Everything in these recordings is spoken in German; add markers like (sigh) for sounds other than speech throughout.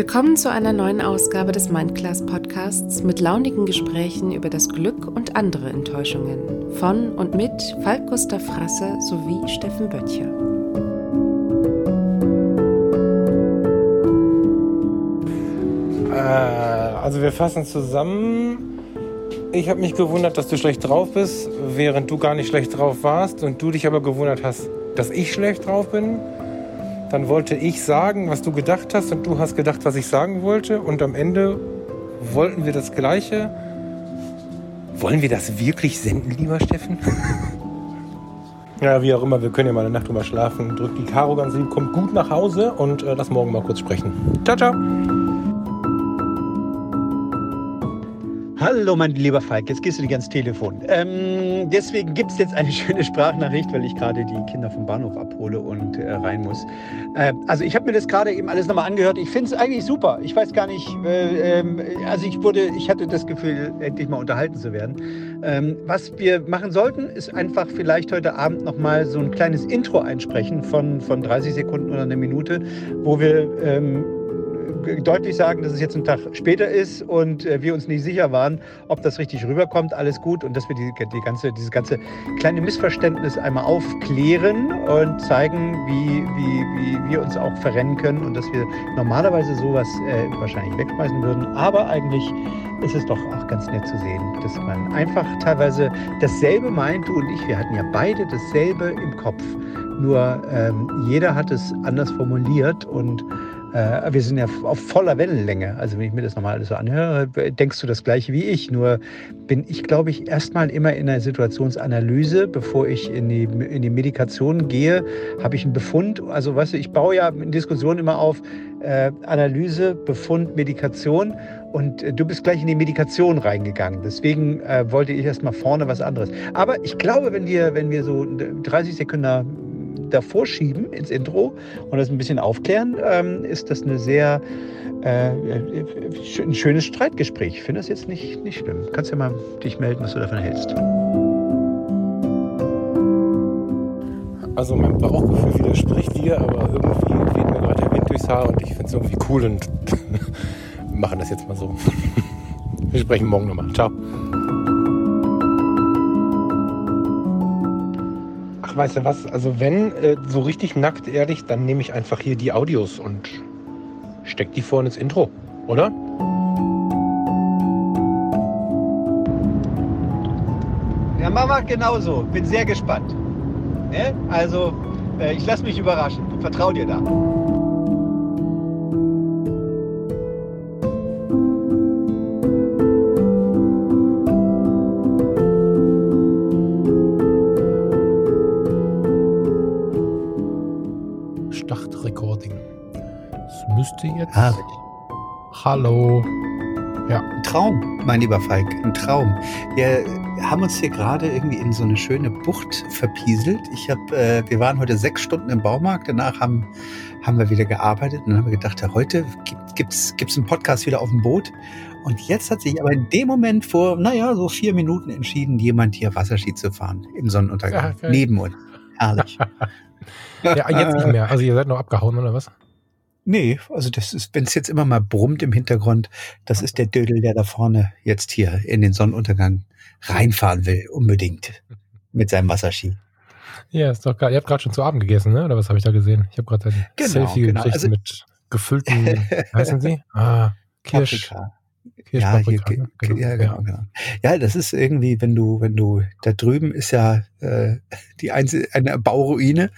Willkommen zu einer neuen Ausgabe des Mindclass Podcasts mit launigen Gesprächen über das Glück und andere Enttäuschungen von und mit Falk Gustav Frasse sowie Steffen Böttcher. Äh, also wir fassen zusammen. Ich habe mich gewundert, dass du schlecht drauf bist, während du gar nicht schlecht drauf warst und du dich aber gewundert hast, dass ich schlecht drauf bin. Dann wollte ich sagen, was du gedacht hast und du hast gedacht, was ich sagen wollte. Und am Ende wollten wir das Gleiche. Wollen wir das wirklich senden, lieber Steffen? (laughs) ja, wie auch immer, wir können ja mal eine Nacht drüber schlafen. Drückt die Karo ganz lieb, kommt gut nach Hause und äh, lass morgen mal kurz sprechen. Ciao, ciao. Hallo, mein lieber Falk, jetzt gehst du nicht ans Telefon. Ähm, deswegen gibt es jetzt eine (laughs) schöne Sprachnachricht, weil ich gerade die Kinder vom Bahnhof abhole und äh, rein muss. Äh, also ich habe mir das gerade eben alles nochmal angehört. Ich finde es eigentlich super. Ich weiß gar nicht, äh, also ich wurde, ich hatte das Gefühl, endlich mal unterhalten zu werden. Ähm, was wir machen sollten, ist einfach vielleicht heute Abend nochmal so ein kleines Intro einsprechen von, von 30 Sekunden oder eine Minute, wo wir ähm, deutlich sagen, dass es jetzt ein Tag später ist und äh, wir uns nicht sicher waren, ob das richtig rüberkommt, alles gut und dass wir die, die ganze, dieses ganze kleine Missverständnis einmal aufklären und zeigen, wie, wie, wie wir uns auch verrennen können und dass wir normalerweise sowas äh, wahrscheinlich wegschmeißen würden. Aber eigentlich ist es doch auch ganz nett zu sehen, dass man einfach teilweise dasselbe meint, du und ich, wir hatten ja beide dasselbe im Kopf. Nur ähm, jeder hat es anders formuliert und äh, wir sind ja auf voller Wellenlänge. Also wenn ich mir das nochmal alles so anhöre, denkst du das gleiche wie ich. Nur bin ich, glaube ich, erstmal immer in der Situationsanalyse, bevor ich in die, in die Medikation gehe, habe ich einen Befund. Also weißt du, ich baue ja in Diskussionen immer auf äh, Analyse, Befund, Medikation. Und äh, du bist gleich in die Medikation reingegangen. Deswegen äh, wollte ich erstmal vorne was anderes. Aber ich glaube, wenn wir, wenn wir so 30 Sekunden davor schieben ins Intro und das ein bisschen aufklären, ähm, ist das eine sehr äh, ein schönes Streitgespräch. Ich finde das jetzt nicht, nicht schlimm. Kannst ja mal dich melden, was du davon hältst. Also mein Bauchgefühl widerspricht dir, aber irgendwie weht mir gerade der Wind durchs Haar und ich finde es irgendwie cool und wir (laughs) machen das jetzt mal so. (laughs) Wir sprechen morgen nochmal. Ciao. Ach, weißt du was? Also wenn äh, so richtig nackt ehrlich, dann nehme ich einfach hier die Audios und steck die vorne ins Intro, oder? Ja, wir genauso. Bin sehr gespannt. Ne? Also, äh, ich lasse mich überraschen. Vertrau dir da. Ah, Hallo. Ja. Ein Traum, mein lieber Falk, ein Traum. Wir haben uns hier gerade irgendwie in so eine schöne Bucht verpieselt. Ich habe, äh, wir waren heute sechs Stunden im Baumarkt, danach haben, haben wir wieder gearbeitet und dann haben wir gedacht, ja, heute gibt es gibt's einen Podcast wieder auf dem Boot. Und jetzt hat sich aber in dem Moment vor, naja, so vier Minuten entschieden, jemand hier Wasserski zu fahren im Sonnenuntergang. Ja. Neben uns. Herrlich. (laughs) ja, jetzt nicht mehr. Also ihr seid noch abgehauen, oder was? Nee, also das ist, wenn es jetzt immer mal brummt im Hintergrund, das ist der Dödel, der da vorne jetzt hier in den Sonnenuntergang reinfahren will, unbedingt. Mit seinem Wasserski. Ja, ist doch geil. Ihr habt gerade schon zu Abend gegessen, ne? Oder was habe ich da gesehen? Ich habe gerade ein genau, Selfie genau. gekriegt also, mit gefüllten, heißen sie? (laughs) Ah, Kirsch. Paprika. Ja, hier, ne? genau. ja, genau, genau. Ja, das ist irgendwie, wenn du, wenn du, da drüben ist ja äh, die einzige, eine Bauruine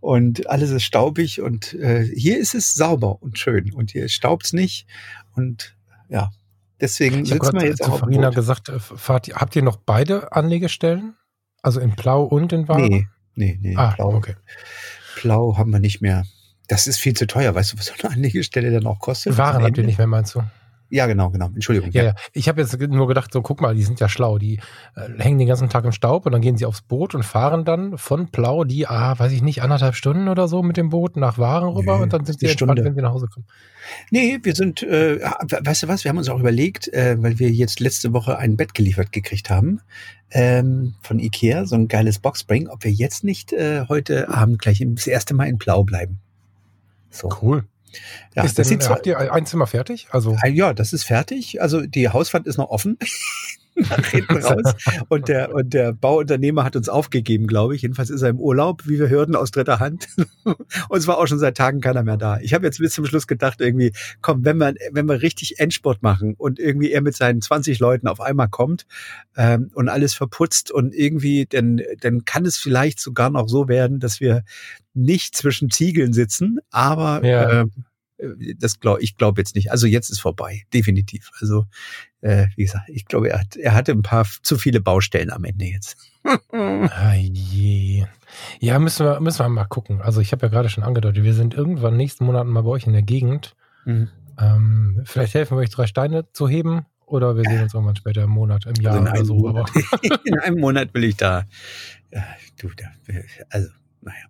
und alles ist staubig und äh, hier ist es sauber und schön und hier staubt es nicht und ja, deswegen ich sitzen wir jetzt zu auch Farina gesagt, äh, fahrt, habt ihr noch beide Anlegestellen? Also in Blau und in Warm? Nee, nee, nee, ah, Blau. Okay. Blau haben wir nicht mehr. Das ist viel zu teuer. Weißt du, was so eine Anlegestelle dann auch kostet? Waren habt ihr nicht mehr, meinst du? Ja, genau, genau. Entschuldigung. Ja, ja. Ich habe jetzt nur gedacht, so guck mal, die sind ja schlau. Die äh, hängen den ganzen Tag im Staub und dann gehen sie aufs Boot und fahren dann von Plau die, ah, weiß ich nicht, anderthalb Stunden oder so mit dem Boot nach Waren rüber Nö, und dann sind sie entspannt, Stunde. wenn sie nach Hause kommen. Nee, wir sind, äh, weißt du was, wir haben uns auch überlegt, äh, weil wir jetzt letzte Woche ein Bett geliefert gekriegt haben ähm, von Ikea, so ein geiles Boxspring, ob wir jetzt nicht äh, heute Abend gleich das erste Mal in Plau bleiben. So. Cool. Ja, ist das denn, habt ihr ein Zimmer fertig? Also ja, das ist fertig. Also die Hauswand ist noch offen. (laughs) (laughs) Und der, und der Bauunternehmer hat uns aufgegeben, glaube ich. Jedenfalls ist er im Urlaub, wie wir hörten, aus dritter Hand. (laughs) und es war auch schon seit Tagen keiner mehr da. Ich habe jetzt bis zum Schluss gedacht, irgendwie, komm, wenn wir, wenn wir richtig Endsport machen und irgendwie er mit seinen 20 Leuten auf einmal kommt ähm, und alles verputzt und irgendwie, dann, dann kann es vielleicht sogar noch so werden, dass wir nicht zwischen Ziegeln sitzen, aber ja. äh, das glaube ich glaube jetzt nicht. Also jetzt ist vorbei, definitiv. Also äh, wie gesagt, ich glaube, er, hat, er hatte ein paar zu viele Baustellen am Ende jetzt. (laughs) ah, je. Ja, müssen wir, müssen wir mal gucken. Also ich habe ja gerade schon angedeutet, wir sind irgendwann nächsten Monat mal bei euch in der Gegend. Mhm. Ähm, vielleicht helfen wir euch drei Steine zu heben oder wir sehen uns irgendwann später im Monat, im Jahr also oder so. (laughs) In einem Monat will ich da. Ja, du, da, also, naja.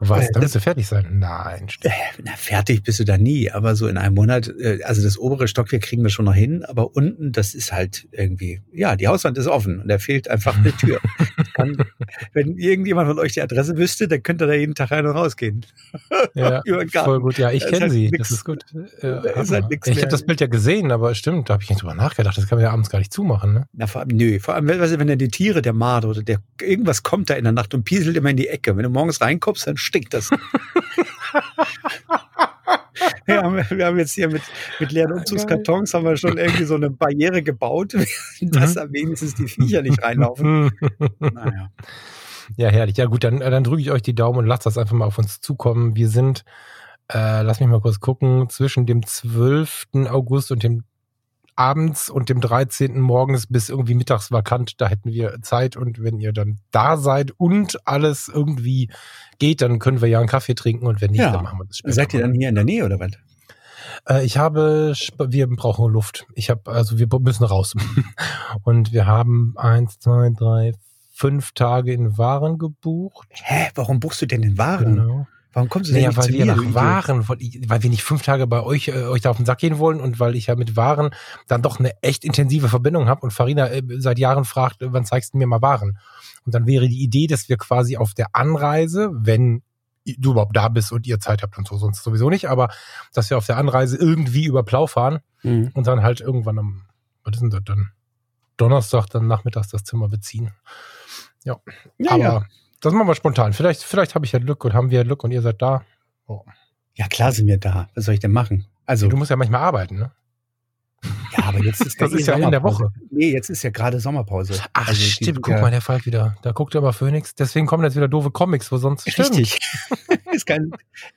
Was? Äh, da willst du fertig sein? Nein. Stimmt. Äh, na, fertig bist du da nie, aber so in einem Monat, äh, also das obere Stockwerk kriegen wir schon noch hin, aber unten, das ist halt irgendwie, ja, die Hauswand ist offen und da fehlt einfach eine Tür. (laughs) Kann, wenn irgendjemand von euch die Adresse wüsste, dann könnte da jeden Tag rein und rausgehen. (laughs) Ja, voll gut. Ja, ich kenne halt sie. Nix, das ist gut. Ja, ist halt ich habe das Bild ja gesehen, aber stimmt, da habe ich nicht drüber nachgedacht. Das kann man ja abends gar nicht zumachen. Ne? Na, vor allem, nö, vor allem, wenn er die Tiere, der Marder oder der, irgendwas kommt da in der Nacht und pieselt immer in die Ecke. Wenn du morgens reinkommst, dann stinkt das. (laughs) wir, haben, wir haben jetzt hier mit, mit leeren Umzugskartons haben wir schon irgendwie so eine Barriere gebaut, (laughs) dass da wenigstens die Viecher nicht reinlaufen. (laughs) naja. Ja, herrlich. Ja, gut, dann, dann drücke ich euch die Daumen und lasst das einfach mal auf uns zukommen. Wir sind, äh, lass mich mal kurz gucken, zwischen dem 12. August und dem abends und dem 13. morgens bis irgendwie mittags vakant. Da hätten wir Zeit und wenn ihr dann da seid und alles irgendwie geht, dann können wir ja einen Kaffee trinken und wenn nicht, ja. dann machen wir das später. Seid ihr dann hier in der Nähe oder was? Äh, ich habe, wir brauchen Luft. Ich habe, also wir müssen raus. (laughs) und wir haben eins, zwei, drei, fünf Tage in Waren gebucht. Hä? Warum buchst du denn in Waren? Genau. Warum kommst du denn naja, nicht weil wir nach Waren, weil wir nicht fünf Tage bei euch, äh, euch da auf den Sack gehen wollen und weil ich ja mit Waren dann doch eine echt intensive Verbindung habe und Farina äh, seit Jahren fragt, wann zeigst du mir mal Waren? Und dann wäre die Idee, dass wir quasi auf der Anreise, wenn du überhaupt da bist und ihr Zeit habt und so, sonst sowieso nicht, aber dass wir auf der Anreise irgendwie über Plau fahren mhm. und dann halt irgendwann am, was ist denn das dann? Donnerstag dann nachmittags das Zimmer beziehen. Ja. ja aber ja. Das machen wir spontan. Vielleicht, vielleicht habe ich ja Glück und haben wir Glück und ihr seid da. Oh. Ja, klar sind wir da. Was soll ich denn machen? Also, du musst ja manchmal arbeiten, ne? Ja, aber jetzt ist (laughs) das ist ja in der Woche. Nee, jetzt ist ja gerade Sommerpause. Ach, also stimmt. Guck ja mal, der Falk wieder. Da guckt er aber Phoenix. Deswegen kommen jetzt wieder doofe Comics, wo sonst. Richtig. (laughs) ist kein,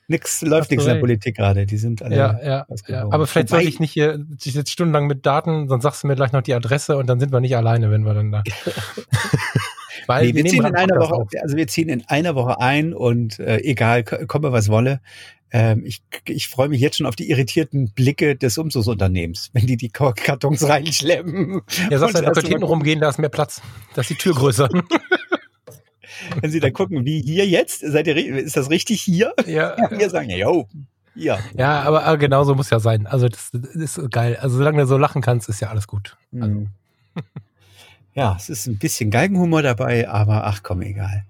nix, läuft nichts in der Politik gerade. Die sind alle. Ja, ja, ja. Aber vielleicht soll ich nicht hier jetzt stundenlang mit Daten, sonst sagst du mir gleich noch die Adresse und dann sind wir nicht alleine, wenn wir dann da. (laughs) Weil nee, wir, wir ziehen in einer Woche, auf. also wir ziehen in einer Woche ein und äh, egal, komme was wolle. Ähm, ich ich freue mich jetzt schon auf die irritierten Blicke des Umzugsunternehmens, wenn die die Kartons reinschleppen. Ja, sagst du, da könnt hinten rumgehen, da ist mehr Platz. Da ist die Tür größer. (laughs) wenn sie dann gucken, wie hier jetzt, seid ihr, ist das richtig hier? Ja. ja (laughs) wir sagen, ja, yo, ja. Ja, aber, aber genau so muss ja sein. Also das, das, ist geil. Also solange du so lachen kannst, ist ja alles gut. Also. Ja, es ist ein bisschen Geigenhumor dabei, aber ach komm, egal.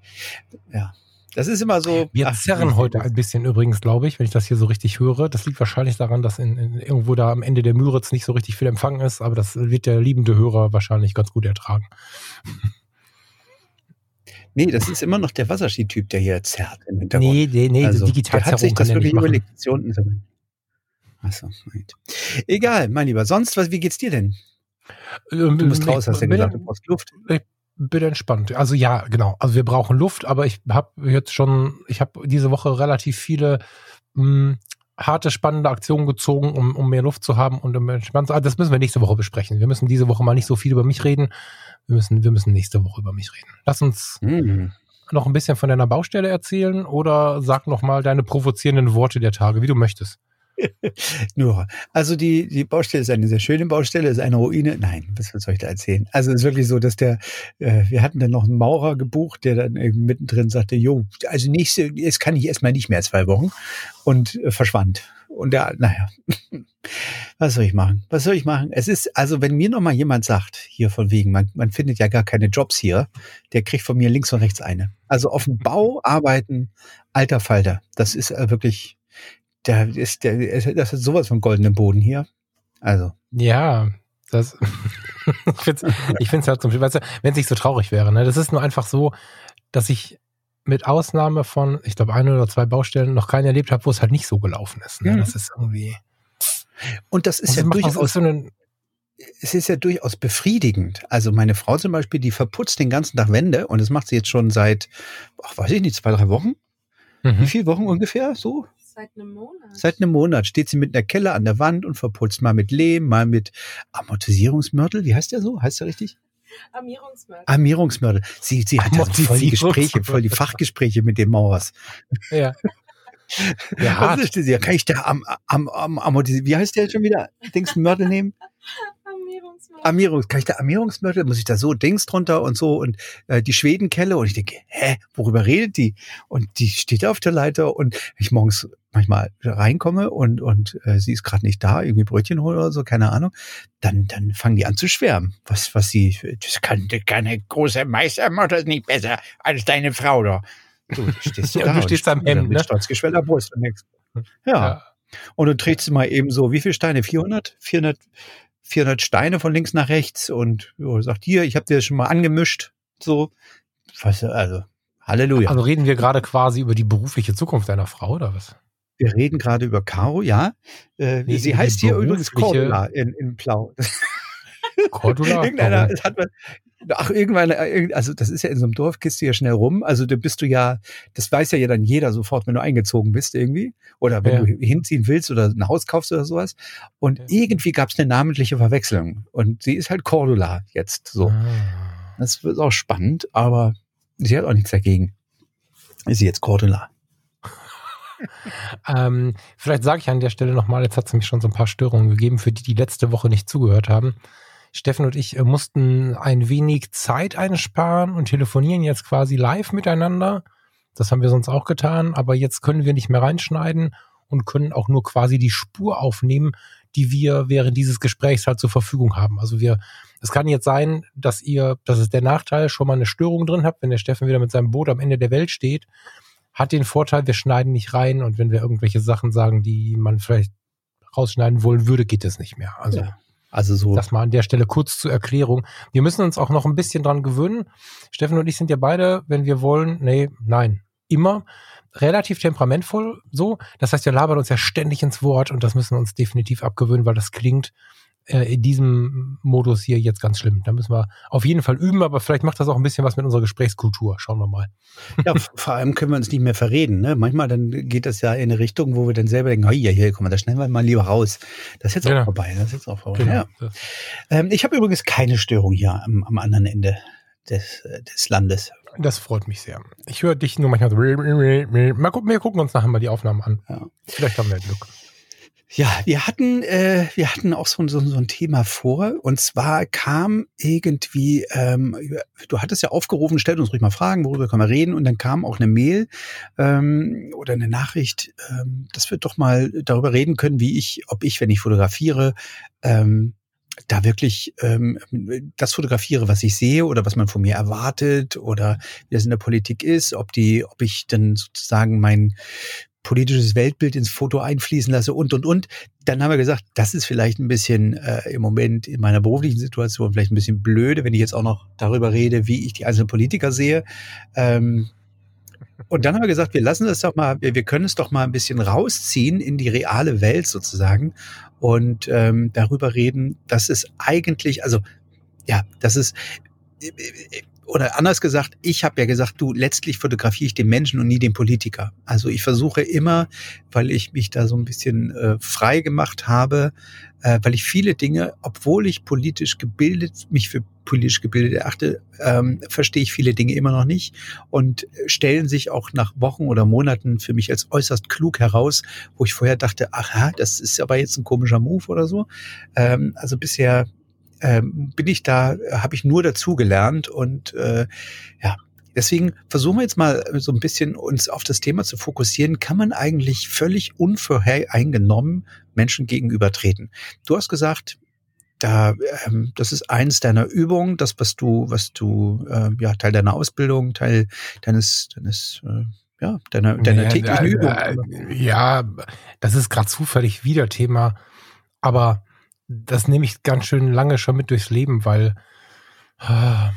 Ja. Das ist immer so. Wir ach, zerren heute ein bisschen übrigens, glaube ich, wenn ich das hier so richtig höre. Das liegt wahrscheinlich daran, dass in, in, irgendwo da am Ende der Müritz nicht so richtig viel Empfang ist, aber das wird der liebende Hörer wahrscheinlich ganz gut ertragen. Nee, das ist immer noch der Wasserski-Typ, der hier zerrt im Hintergrund. Nee, nee, nee, also, digital der hat sich das wirklich unten sind. Achso, Egal, mein Lieber. Sonst, was, wie geht's dir denn? Ähm, du musst raus, hast du ja gesagt, du brauchst Luft. Ich bin entspannt. Also ja, genau. Also wir brauchen Luft, aber ich habe jetzt schon, ich habe diese Woche relativ viele mh, hm, harte, spannende Aktionen gezogen, um, um mehr Luft zu haben und um entspannt zu. Also das müssen wir nächste Woche besprechen. Wir müssen diese Woche mal nicht so viel über mich reden. Wir müssen, wir müssen nächste Woche über mich reden. Lass uns mhm. noch ein bisschen von deiner Baustelle erzählen oder sag noch mal deine provozierenden Worte der Tage, wie du möchtest. (laughs) Nur. Also die, die Baustelle ist eine sehr schöne Baustelle, ist eine Ruine. Nein, was soll ich da erzählen? Also es ist wirklich so, dass der, äh, wir hatten dann noch einen Maurer gebucht, der dann eben mittendrin sagte, jo, also nächste, jetzt kann ich erstmal nicht mehr zwei Wochen und äh, verschwand. Und der, naja, (laughs) was soll ich machen? Was soll ich machen? Es ist, also wenn mir noch mal jemand sagt, hier von wegen, man, man findet ja gar keine Jobs hier, der kriegt von mir links und rechts eine. Also auf dem Bau arbeiten, alter Falter, das ist äh, wirklich, da ist der, das ist sowas von goldenem Boden hier. Also. Ja, das, (laughs) ich finde es ich find's halt zum weißt du, wenn es nicht so traurig wäre, ne? Das ist nur einfach so, dass ich mit Ausnahme von, ich glaube, ein oder zwei Baustellen noch keinen erlebt habe, wo es halt nicht so gelaufen ist. Ne? Mhm. Das ist irgendwie. Und das ist Also ja durchaus so einen, es ist ja durchaus befriedigend. Also meine Frau zum Beispiel, die verputzt den ganzen Tag Wände und das macht sie jetzt schon seit, ach, weiß ich nicht, zwei, drei Wochen. Wie mhm. viele Wochen ungefähr? So? Seit einem Monat. Seit einem Monat steht sie mit einer Kelle an der Wand und verputzt mal mit Lehm, mal mit Amortisierungsmörtel. Wie heißt der so? Heißt der richtig? Armierungsmörtel. Armierungsmörtel. Sie, sie hat ja so voll die Gespräche, voll die Fachgespräche mit den Maurers. Ja. Ja, Was ist das? Ja, kann ich da am, am, am, amortisieren? Wie heißt der jetzt schon wieder? Dings Mörtel nehmen? Armierungs, kann ich da Armierungsmörtel? Muss ich da so Dings drunter und so und äh, die Schwedenkelle? Und ich denke, hä, worüber redet die? Und die steht da auf der Leiter und ich morgens manchmal reinkomme und und äh, sie ist gerade nicht da, irgendwie Brötchen holen oder so, keine Ahnung. Dann dann fangen die an zu schwärmen. Was was sie, das kann keine große Meistermutter nicht besser als deine Frau da. Du stehst (laughs) Ja, da du stehst am Hemd, mit ne? stolz geschwellter Brust und nix. Ja. Ja. Und du trägst mal eben so, wie viele Steine? 400? 400, 400 Steine von links nach rechts und jo, sagt hier, ich habe dir das schon mal angemischt. So, was, also, Halleluja. Also reden wir gerade quasi über die berufliche Zukunft deiner Frau oder was? Wir reden gerade über Caro, ja. Äh, Nee, sie heißt hier übrigens Cordula in, in Plau. (laughs) Cordula? Irgendeiner, hat man, ach, irgendwann, äh, also das ist ja in so einem Dorf, gehst du ja schnell rum. Also da bist du ja, das weiß ja, ja dann jeder sofort, wenn du eingezogen bist irgendwie. Oder wenn Ja. du hinziehen willst oder ein Haus kaufst oder sowas. Und Ja. irgendwie gab es eine namentliche Verwechslung. Und sie ist halt Cordula jetzt so. Ah. Das wird auch spannend, aber sie hat auch nichts dagegen. Ist sie jetzt Cordula? (laughs) Ähm, vielleicht sage ich an der Stelle nochmal, jetzt hat es nämlich schon so ein paar Störungen gegeben, für die, die letzte Woche nicht zugehört haben. Steffen und ich äh, mussten ein wenig Zeit einsparen und telefonieren jetzt quasi live miteinander. Das haben wir sonst auch getan, aber jetzt können wir nicht mehr reinschneiden und können auch nur quasi die Spur aufnehmen, die wir während dieses Gesprächs halt zur Verfügung haben. Also wir, es kann jetzt sein, dass ihr, das ist der Nachteil, schon mal eine Störung drin habt, wenn der Steffen wieder mit seinem Boot am Ende der Welt steht hat den Vorteil, wir schneiden nicht rein und wenn wir irgendwelche Sachen sagen, die man vielleicht rausschneiden wollen würde, geht es nicht mehr. Also Ja. Also so. das mal an der Stelle kurz zur Erklärung. Wir müssen uns auch noch ein bisschen dran gewöhnen. Steffen und ich sind ja beide, wenn wir wollen, nee, nein, immer relativ temperamentvoll so. Das heißt, wir labern uns ja ständig ins Wort und das müssen wir uns definitiv abgewöhnen, weil das klingt äh, in diesem Modus hier jetzt ganz schlimm. Da müssen wir auf jeden Fall üben, aber vielleicht macht das auch ein bisschen was mit unserer Gesprächskultur. Schauen wir mal. Ja, vor allem können wir uns nicht mehr verreden. Ne? Manchmal dann geht das ja in eine Richtung, wo wir dann selber denken, hier, hier, guck mal, da schneiden wir mal lieber raus. Das ist jetzt Genau. auch vorbei. Das ist jetzt auch vorbei. Genau. Ja. Ähm, ich habe übrigens keine Störung hier am, am anderen Ende des, des Landes. Das freut mich sehr. Ich höre dich nur manchmal so. Mal gucken, wir gucken uns nachher mal die Aufnahmen an. Ja. Vielleicht haben wir Glück. Ja, wir hatten, äh, wir hatten auch so, so, so ein Thema vor. Und zwar kam irgendwie, ähm, du hattest ja aufgerufen, stellt uns ruhig mal Fragen, worüber können wir reden. Und dann kam auch eine Mail ähm, oder eine Nachricht, ähm, dass wir doch mal darüber reden können, wie ich, ob ich, wenn ich fotografiere, ähm, da wirklich ähm, das fotografiere, was ich sehe oder was man von mir erwartet oder wie das in der Politik ist, ob die, ob ich dann sozusagen mein politisches Weltbild ins Foto einfließen lasse und und und. Dann haben wir gesagt, das ist vielleicht ein bisschen äh, im Moment in meiner beruflichen Situation vielleicht ein bisschen blöde, wenn ich jetzt auch noch darüber rede, wie ich die einzelnen Politiker sehe. Ähm, und dann haben wir gesagt, wir lassen das doch mal, wir, wir können es doch mal ein bisschen rausziehen in die reale Welt sozusagen und ähm, darüber reden, dass es eigentlich, also ja, das ist oder anders gesagt, ich habe ja gesagt, du, letztlich fotografiere ich den Menschen und nie den Politiker. Also ich versuche immer, weil ich mich da so ein bisschen äh, frei gemacht habe, äh, weil ich viele Dinge, obwohl ich politisch gebildet, mich für politisch gebildet erachte, ähm, verstehe ich viele Dinge immer noch nicht und stellen sich auch nach Wochen oder Monaten für mich als äußerst klug heraus, wo ich vorher dachte, ach ja, das ist aber jetzt ein komischer Move oder so. Ähm, also bisher ähm, bin ich da, habe ich nur dazu gelernt und äh, ja, deswegen versuchen wir jetzt mal so ein bisschen uns auf das Thema zu fokussieren. Kann man eigentlich völlig unvoreingenommen Menschen gegenübertreten? Du hast gesagt, da, ähm, das ist eins deiner Übungen, das was du, was du, äh, ja Teil deiner Ausbildung, Teil deines, deines, äh, ja, deiner, deiner Ja, täglichen äh, Übung. Ja, das ist gerade zufällig wieder Thema, aber das nehme ich ganz schön lange schon mit durchs Leben, weil äh,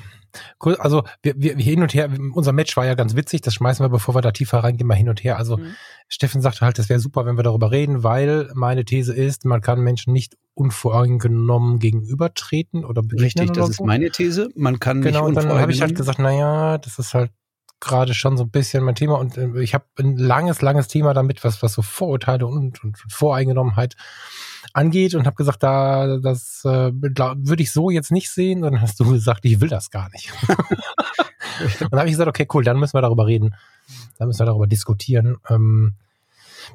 also wir, wir, hin und her, unser Match war ja ganz witzig, das schmeißen wir, bevor wir da tiefer reingehen, mal hin und her. Also Mhm. Steffen sagte halt, das wäre super, wenn wir darüber reden, weil meine These ist, man kann Menschen nicht unvoreingenommen gegenübertreten oder begegnen Richtig, oder das ist meine These. Man kann Genau, und nicht dann habe ich halt gesagt, naja, das ist halt gerade schon so ein bisschen mein Thema und äh, ich habe ein langes, langes Thema damit, was, was so Vorurteile und, und Voreingenommenheit angeht und habe gesagt, da das äh, würde ich so jetzt nicht sehen. Und dann hast du gesagt, ich will das gar nicht. (laughs) und dann habe ich gesagt, okay, cool, dann müssen wir darüber reden. Dann müssen wir darüber diskutieren. Ähm,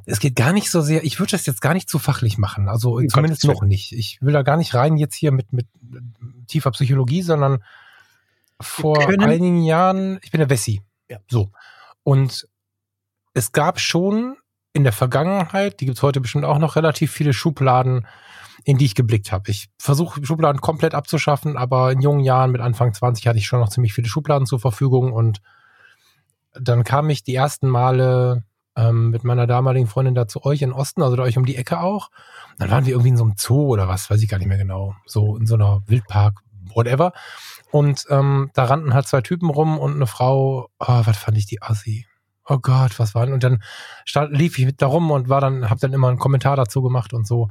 es geht gar nicht so sehr, ich würde das jetzt gar nicht zu fachlich machen, also Um zumindest noch nicht. Ich will da gar nicht rein jetzt hier mit, mit tiefer Psychologie, sondern vor einigen Jahren, ich bin der Wessi. Ja. So. Und es gab schon in der Vergangenheit, die gibt's heute bestimmt auch noch, relativ viele Schubladen, in die ich geblickt habe. Ich versuche Schubladen komplett abzuschaffen, aber in jungen Jahren, mit Anfang 20, hatte ich schon noch ziemlich viele Schubladen zur Verfügung und dann kam ich die ersten Male ähm, mit meiner damaligen Freundin da zu euch in Osten, also da euch um die Ecke auch. Dann waren wir irgendwie in so einem Zoo oder was, weiß ich gar nicht mehr genau. So in so einer Wildpark, whatever. Und ähm, da rannten halt zwei Typen rum und eine Frau, oh, was fand ich die Assi. Oh Gott, was war denn? Und dann stand, lief ich mit da rum und war dann, hab dann immer einen Kommentar dazu gemacht und so.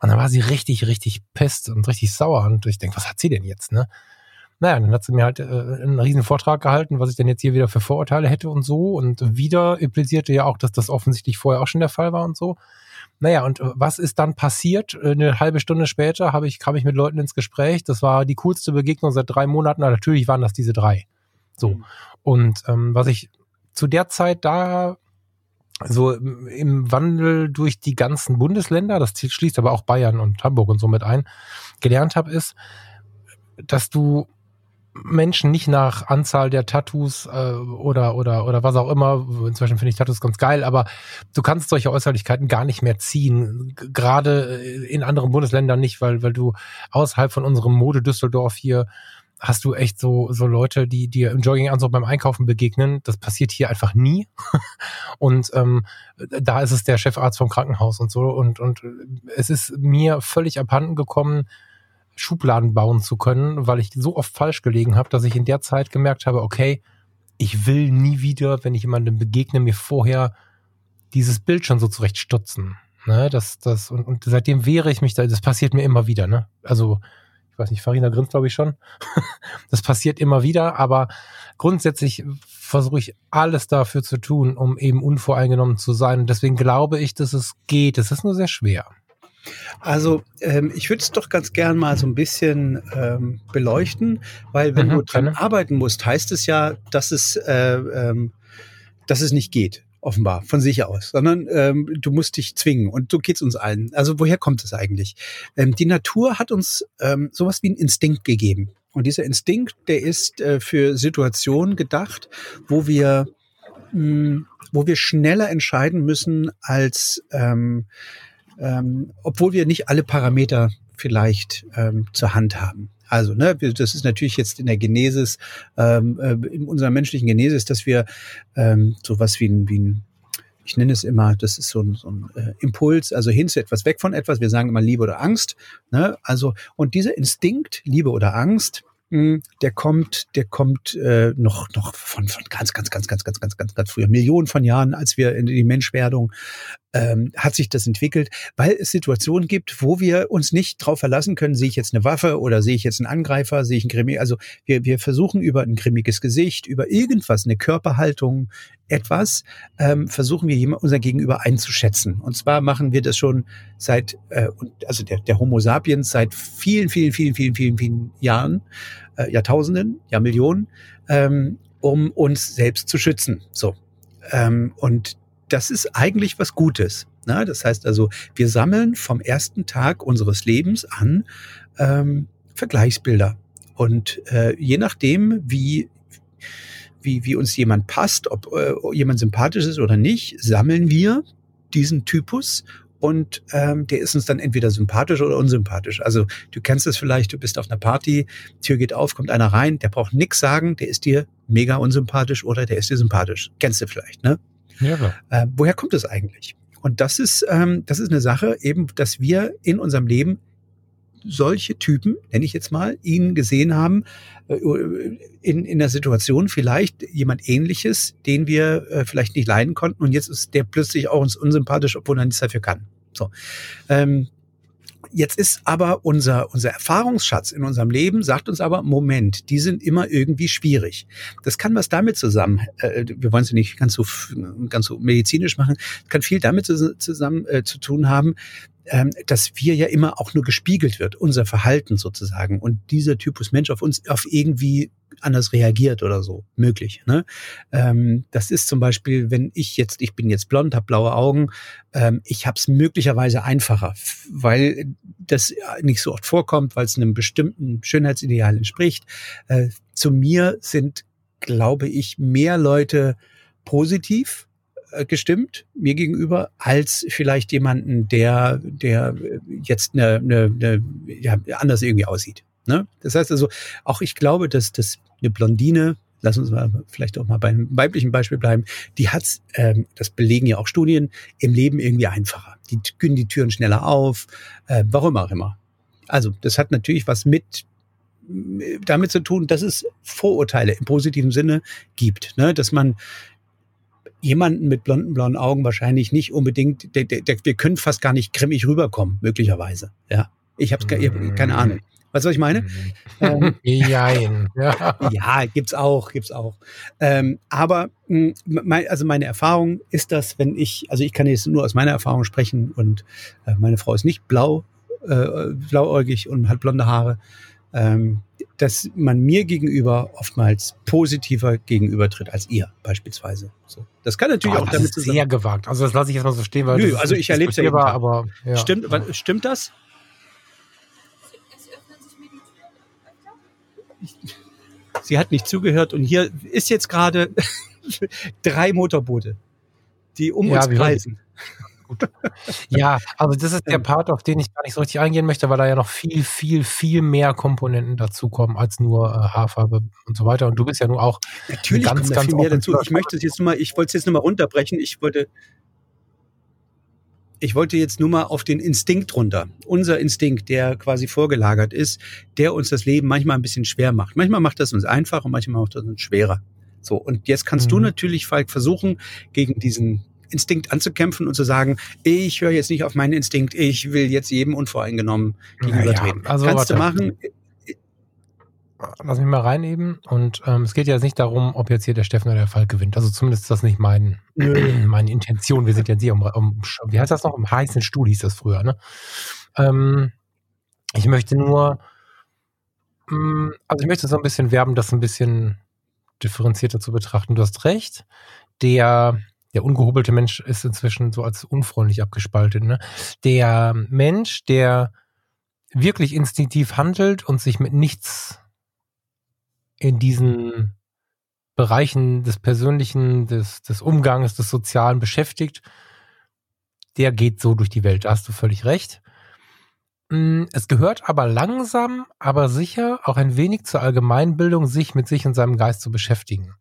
Und dann war sie richtig, richtig pisst und richtig sauer. Und ich denk, was hat sie denn jetzt, ne? Naja, dann hat sie mir halt äh, einen riesen Vortrag gehalten, was ich denn jetzt hier wieder für Vorurteile hätte und so. Und wieder implizierte ja auch, dass das offensichtlich vorher auch schon der Fall war und so. Naja, und äh, was ist dann passiert? Äh, Eine halbe Stunde später habe ich, kam ich mit Leuten ins Gespräch. Das war die coolste Begegnung seit drei Monaten. Na, natürlich waren das diese drei. So. Mhm. Und ähm, was ich zu der Zeit da so im im Wandel durch die ganzen Bundesländer, das schließt aber auch Bayern und Hamburg und so mit ein, gelernt habe, ist, dass du Menschen nicht nach Anzahl der Tattoos äh, oder oder oder was auch immer, inzwischen finde ich Tattoos ganz geil, aber du kannst solche Äußerlichkeiten gar nicht mehr ziehen, gerade äh, in anderen Bundesländern nicht, weil weil du außerhalb von unserem Mode Düsseldorf hier hast du echt so so Leute, die dir im Jogginganzug beim Einkaufen begegnen. Das passiert hier einfach nie. (laughs) Und ähm, da ist es der Chefarzt vom Krankenhaus und so. Und, und es ist mir völlig abhanden gekommen, Schubladen bauen zu können, weil ich so oft falsch gelegen habe, dass ich in der Zeit gemerkt habe, okay, ich will nie wieder, wenn ich jemandem begegne, mir vorher dieses Bild schon so zurechtstutzen. Ne, das, das, und, und seitdem wehre ich mich da, das passiert mir immer wieder, ne? Also, ich weiß nicht, Farina grinst, glaube ich, schon. (laughs) das passiert immer wieder, aber grundsätzlich versuche ich alles dafür zu tun, um eben unvoreingenommen zu sein. Und deswegen glaube ich, dass es geht. Es ist nur sehr schwer. Also ähm, ich würde es doch ganz gern mal so ein bisschen ähm, beleuchten, weil wenn Mhm, du dran gerne. arbeiten musst, heißt es ja, dass es, äh, ähm, dass es nicht geht, offenbar, von sich aus, sondern ähm, du musst dich zwingen und so geht's uns allen. Also woher kommt es eigentlich? Ähm, die Natur hat uns ähm, sowas wie einen Instinkt gegeben. Und dieser Instinkt, der ist äh, für Situationen gedacht, wo wir, mh, wo wir schneller entscheiden müssen als ähm, ähm, obwohl wir nicht alle Parameter vielleicht ähm, zur Hand haben. Also, ne, das ist natürlich jetzt in der Genesis, ähm, äh, in unserer menschlichen Genesis, dass wir ähm, sowas wie ein, wie ein ich nenne es immer, das ist so ein, so ein äh, Impuls, also hin zu etwas, weg von etwas. Wir sagen immer Liebe oder Angst. Ne? Also, und dieser Instinkt, Liebe oder Angst, mh, der kommt, der kommt äh, noch, noch von, von ganz, ganz, ganz, ganz, ganz, ganz, ganz, ganz früher, Millionen von Jahren, als wir in die Menschwerdung ähm, hat sich das entwickelt, weil es Situationen gibt, wo wir uns nicht drauf verlassen können, sehe ich jetzt eine Waffe oder sehe ich jetzt einen Angreifer, sehe ich ein Krimi, also wir, wir versuchen über ein grimmiges Gesicht, über irgendwas, eine Körperhaltung, etwas, ähm, versuchen wir unser Gegenüber einzuschätzen. Und zwar machen wir das schon seit, äh, also der, der Homo sapiens seit vielen, vielen, vielen, vielen, vielen, vielen Jahren, äh, Jahrtausenden, Jahrmillionen, ähm, um uns selbst zu schützen. So. Ähm, und das ist eigentlich was Gutes. Ne? Das heißt also, wir sammeln vom ersten Tag unseres Lebens an ähm, Vergleichsbilder. Und äh, je nachdem, wie, wie, wie uns jemand passt, ob äh, jemand sympathisch ist oder nicht, sammeln wir diesen Typus und ähm, der ist uns dann entweder sympathisch oder unsympathisch. Also du kennst es vielleicht, du bist auf einer Party, Tür geht auf, kommt einer rein, der braucht nix sagen, der ist dir mega unsympathisch oder der ist dir sympathisch. Kennst du vielleicht, ne? Ja, äh, woher kommt es eigentlich? Und das ist, ähm, das ist eine Sache eben, dass wir in unserem Leben solche Typen, nenne ich jetzt mal, ihn gesehen haben, äh, in, in der Situation vielleicht jemand ähnliches, den wir äh, vielleicht nicht leiden konnten und jetzt ist der plötzlich auch uns unsympathisch, obwohl er nichts dafür kann. So. Ähm, Jetzt ist aber unser, unser Erfahrungsschatz in unserem Leben, sagt uns aber, Moment, die sind immer irgendwie schwierig. Das kann was damit zusammen, äh, wir wollen es nicht ganz so, ganz so medizinisch machen, kann viel damit zusammen äh, zu tun haben, ähm, dass wir ja immer auch nur gespiegelt wird, unser Verhalten sozusagen. Und dieser Typus Mensch auf uns auf irgendwie anders reagiert oder so möglich. Ne? Ähm, das ist zum Beispiel, wenn ich jetzt, ich bin jetzt blond, habe blaue Augen, ähm, ich habe es möglicherweise einfacher, weil das nicht so oft vorkommt, weil es einem bestimmten Schönheitsideal entspricht. Äh, zu mir sind, glaube ich, mehr Leute positiv äh, gestimmt mir gegenüber als vielleicht jemanden, der der jetzt eine, eine, eine ja, anders irgendwie aussieht. Ne? Das heißt also, auch ich glaube, dass, dass eine Blondine, lass uns mal vielleicht auch mal beim weiblichen Beispiel bleiben, die hat, ähm, das belegen ja auch Studien, im Leben irgendwie einfacher. Die können die Türen schneller auf, äh, warum auch immer. Also das hat natürlich was mit damit zu tun, dass es Vorurteile im positiven Sinne gibt, ne? dass man jemanden mit blonden blauen Augen wahrscheinlich nicht unbedingt, der, der, der, wir können fast gar nicht grimmig rüberkommen, möglicherweise. Ja, ich habe keine mhm. Ahnung. Weißt du, was ich meine? Mhm. Ähm, Jein. (laughs) Ja. ja, gibt's auch, gibt's auch. Ähm, aber mh, hm, mein, also meine Erfahrung ist das, wenn ich, also ich kann jetzt nur aus meiner Erfahrung sprechen und äh, meine Frau ist nicht blau, äh, blauäugig und hat blonde Haare ähm, dass man mir gegenüber oftmals positiver gegenübertritt als ihr beispielsweise. So. Das kann natürlich oh, auch das damit ist sehr gewagt. Also das lasse ich jetzt mal so stehen, weil Nö, also ich erlebe es ja jeden aber ja. stimmt, ja. stimmt das? Sie hat nicht zugehört und hier ist jetzt gerade (laughs) drei Motorboote, die um ja, uns kreisen gut. Ja, also das ist der Part, auf den ich gar nicht so richtig eingehen möchte, weil da ja noch viel, viel, viel mehr Komponenten dazukommen als nur äh, Haarfarbe und so weiter. Und du bist ja nun auch natürlich ganz, ganz viel mehr dazu. Ich möchte es jetzt nur mal, ich wollte es jetzt nur mal runterbrechen. Ich wollte ich wollte jetzt nur mal auf den Instinkt runter. Unser Instinkt, der quasi vorgelagert ist, der uns das Leben manchmal ein bisschen schwer macht. Manchmal macht das uns einfach und manchmal macht das uns schwerer. So, und jetzt kannst mhm. du natürlich, Falk, versuchen, gegen diesen Instinkt anzukämpfen und zu sagen, ich höre jetzt nicht auf meinen Instinkt, ich will jetzt jedem unvoreingenommen gegenübertreten. Ja, also Kannst warte. du machen. Lass mich mal rein eben. Und ähm, es geht ja nicht darum, ob jetzt hier der Steffen oder der Fall gewinnt. Also zumindest ist das nicht mein, (clears throat) meine Intention. Wir sind jetzt hier um, um, wie heißt das noch? Um heißen Stuhl hieß das früher, ne? Ähm, ich möchte nur, mh, mm, also ich möchte so ein bisschen werben, das ein bisschen differenzierter zu betrachten. Du hast recht. Der der ungehobelte Mensch ist inzwischen so als unfreundlich abgespaltet. Ne? Der Mensch, der wirklich instinktiv handelt und sich mit nichts in diesen Bereichen des Persönlichen, des, des Umgangs, des Sozialen beschäftigt, der geht so durch die Welt. Da hast du völlig recht. Mm, es gehört aber langsam, aber sicher auch ein wenig zur Allgemeinbildung, sich mit sich und seinem Geist zu beschäftigen.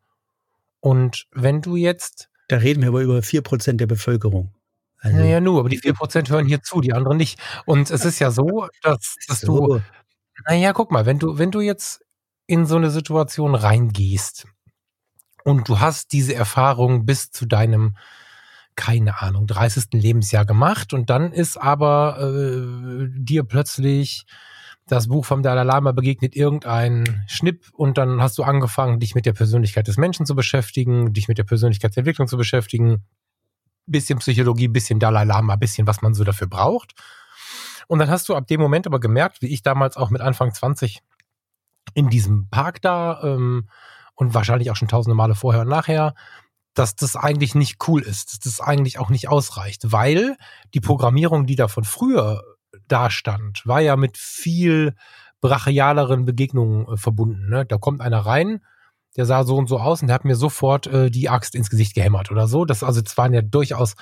Und wenn du jetzt da reden wir aber über vier Prozent der Bevölkerung. Also, naja, nur, aber die vier Prozent hören hier zu, die anderen nicht. Und es ist ja so, dass, (laughs) dass so. du, naja, guck mal, wenn du, wenn du jetzt in so eine Situation reingehst und du hast diese Erfahrung bis zu deinem, keine Ahnung, 30. Lebensjahr gemacht und dann ist aber äh, dir plötzlich das Buch vom Dalai Lama begegnet irgendein Schnipp und dann hast du angefangen, dich mit der Persönlichkeit des Menschen zu beschäftigen, dich mit der Persönlichkeitsentwicklung zu beschäftigen, bisschen Psychologie, bisschen Dalai Lama, bisschen was man so dafür braucht. Und dann hast du ab dem Moment aber gemerkt, wie ich damals auch mit Anfang 20 in diesem Park da ähm, und wahrscheinlich auch schon tausende Male vorher und nachher, dass das eigentlich nicht cool ist, dass das eigentlich auch nicht ausreicht, weil die Programmierung, die da von früher dastand, war ja mit viel brachialeren Begegnungen äh, verbunden. Ne? Da kommt einer rein, der sah so und so aus und der hat mir sofort äh, die Axt ins Gesicht gehämmert oder so. Das also das waren ja durchaus,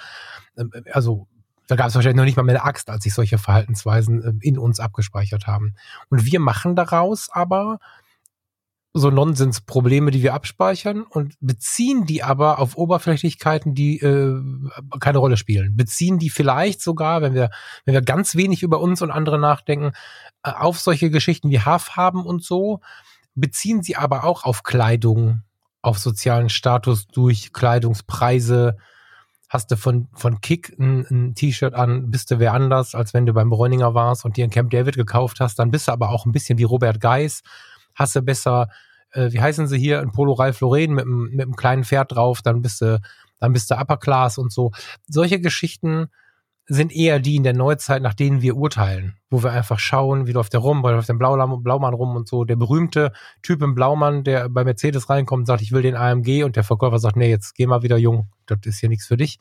äh, also da gab es wahrscheinlich noch nicht mal mehr eine Axt, als sich solche Verhaltensweisen äh, in uns abgespeichert haben. Und wir machen daraus aber so Nonsensprobleme, die wir abspeichern und beziehen die aber auf Oberflächlichkeiten, die äh, keine Rolle spielen. Beziehen die vielleicht sogar, wenn wir, wenn wir ganz wenig über uns und andere nachdenken, äh, auf solche Geschichten wie Haarfarben und so, beziehen sie aber auch auf Kleidung, auf sozialen Status durch Kleidungspreise. Hast du von, von Kick ein, ein T-Shirt an, bist du wer anders, als wenn du beim Bräuninger warst und dir ein Camp David gekauft hast, dann bist du aber auch ein bisschen wie Robert Geis hast du besser, äh, wie heißen sie hier, ein Polo Ralph Lauren mit, mit einem kleinen Pferd drauf, dann bist du, dann bist du Upper Class und so. Solche Geschichten sind eher die in der Neuzeit, nach denen wir urteilen, wo wir einfach schauen, wie läuft der rum, wie läuft der Blaumann, Blaumann rum und so. Der berühmte Typ im Blaumann, der bei Mercedes reinkommt sagt, ich will den AMG und der Verkäufer sagt, nee, jetzt geh mal wieder jung, das ist hier nichts für dich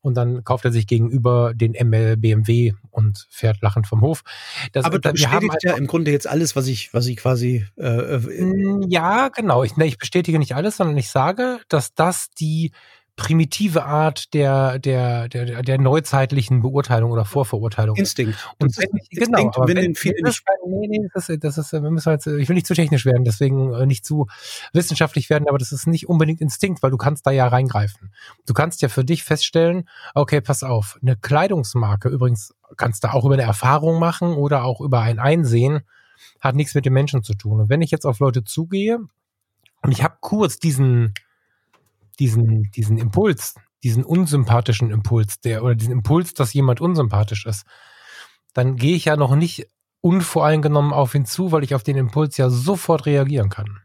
und dann kauft er sich gegenüber den ML BMW und fährt lachend vom Hof. Das, Aber du bestätigst ja im Grunde jetzt alles, was ich, was ich quasi. Äh, äh ja, genau. Ich, ne, ich bestätige nicht alles, sondern ich sage, dass das die primitive Art der, der, der, der neuzeitlichen Beurteilung oder Vorverurteilung. Instinkt. Und wenn, Instinkt, genau, aber wenn, wenn viele nicht. Nee, nee, das ist, das ist, wir müssen halt, ich will nicht zu technisch werden, deswegen äh, nicht zu wissenschaftlich werden, aber das ist nicht unbedingt Instinkt, weil du kannst da ja reingreifen. Du kannst ja für dich feststellen, okay, pass auf, eine Kleidungsmarke, übrigens kannst du auch über eine Erfahrung machen oder auch über ein Einsehen, hat nichts mit den Menschen zu tun. Und wenn ich jetzt auf Leute zugehe und ich habe kurz diesen, diesen, diesen Impuls, diesen unsympathischen Impuls, der, oder diesen Impuls, dass jemand unsympathisch ist, dann gehe ich ja noch nicht unvoreingenommen auf ihn zu, weil ich auf den Impuls ja sofort reagieren kann.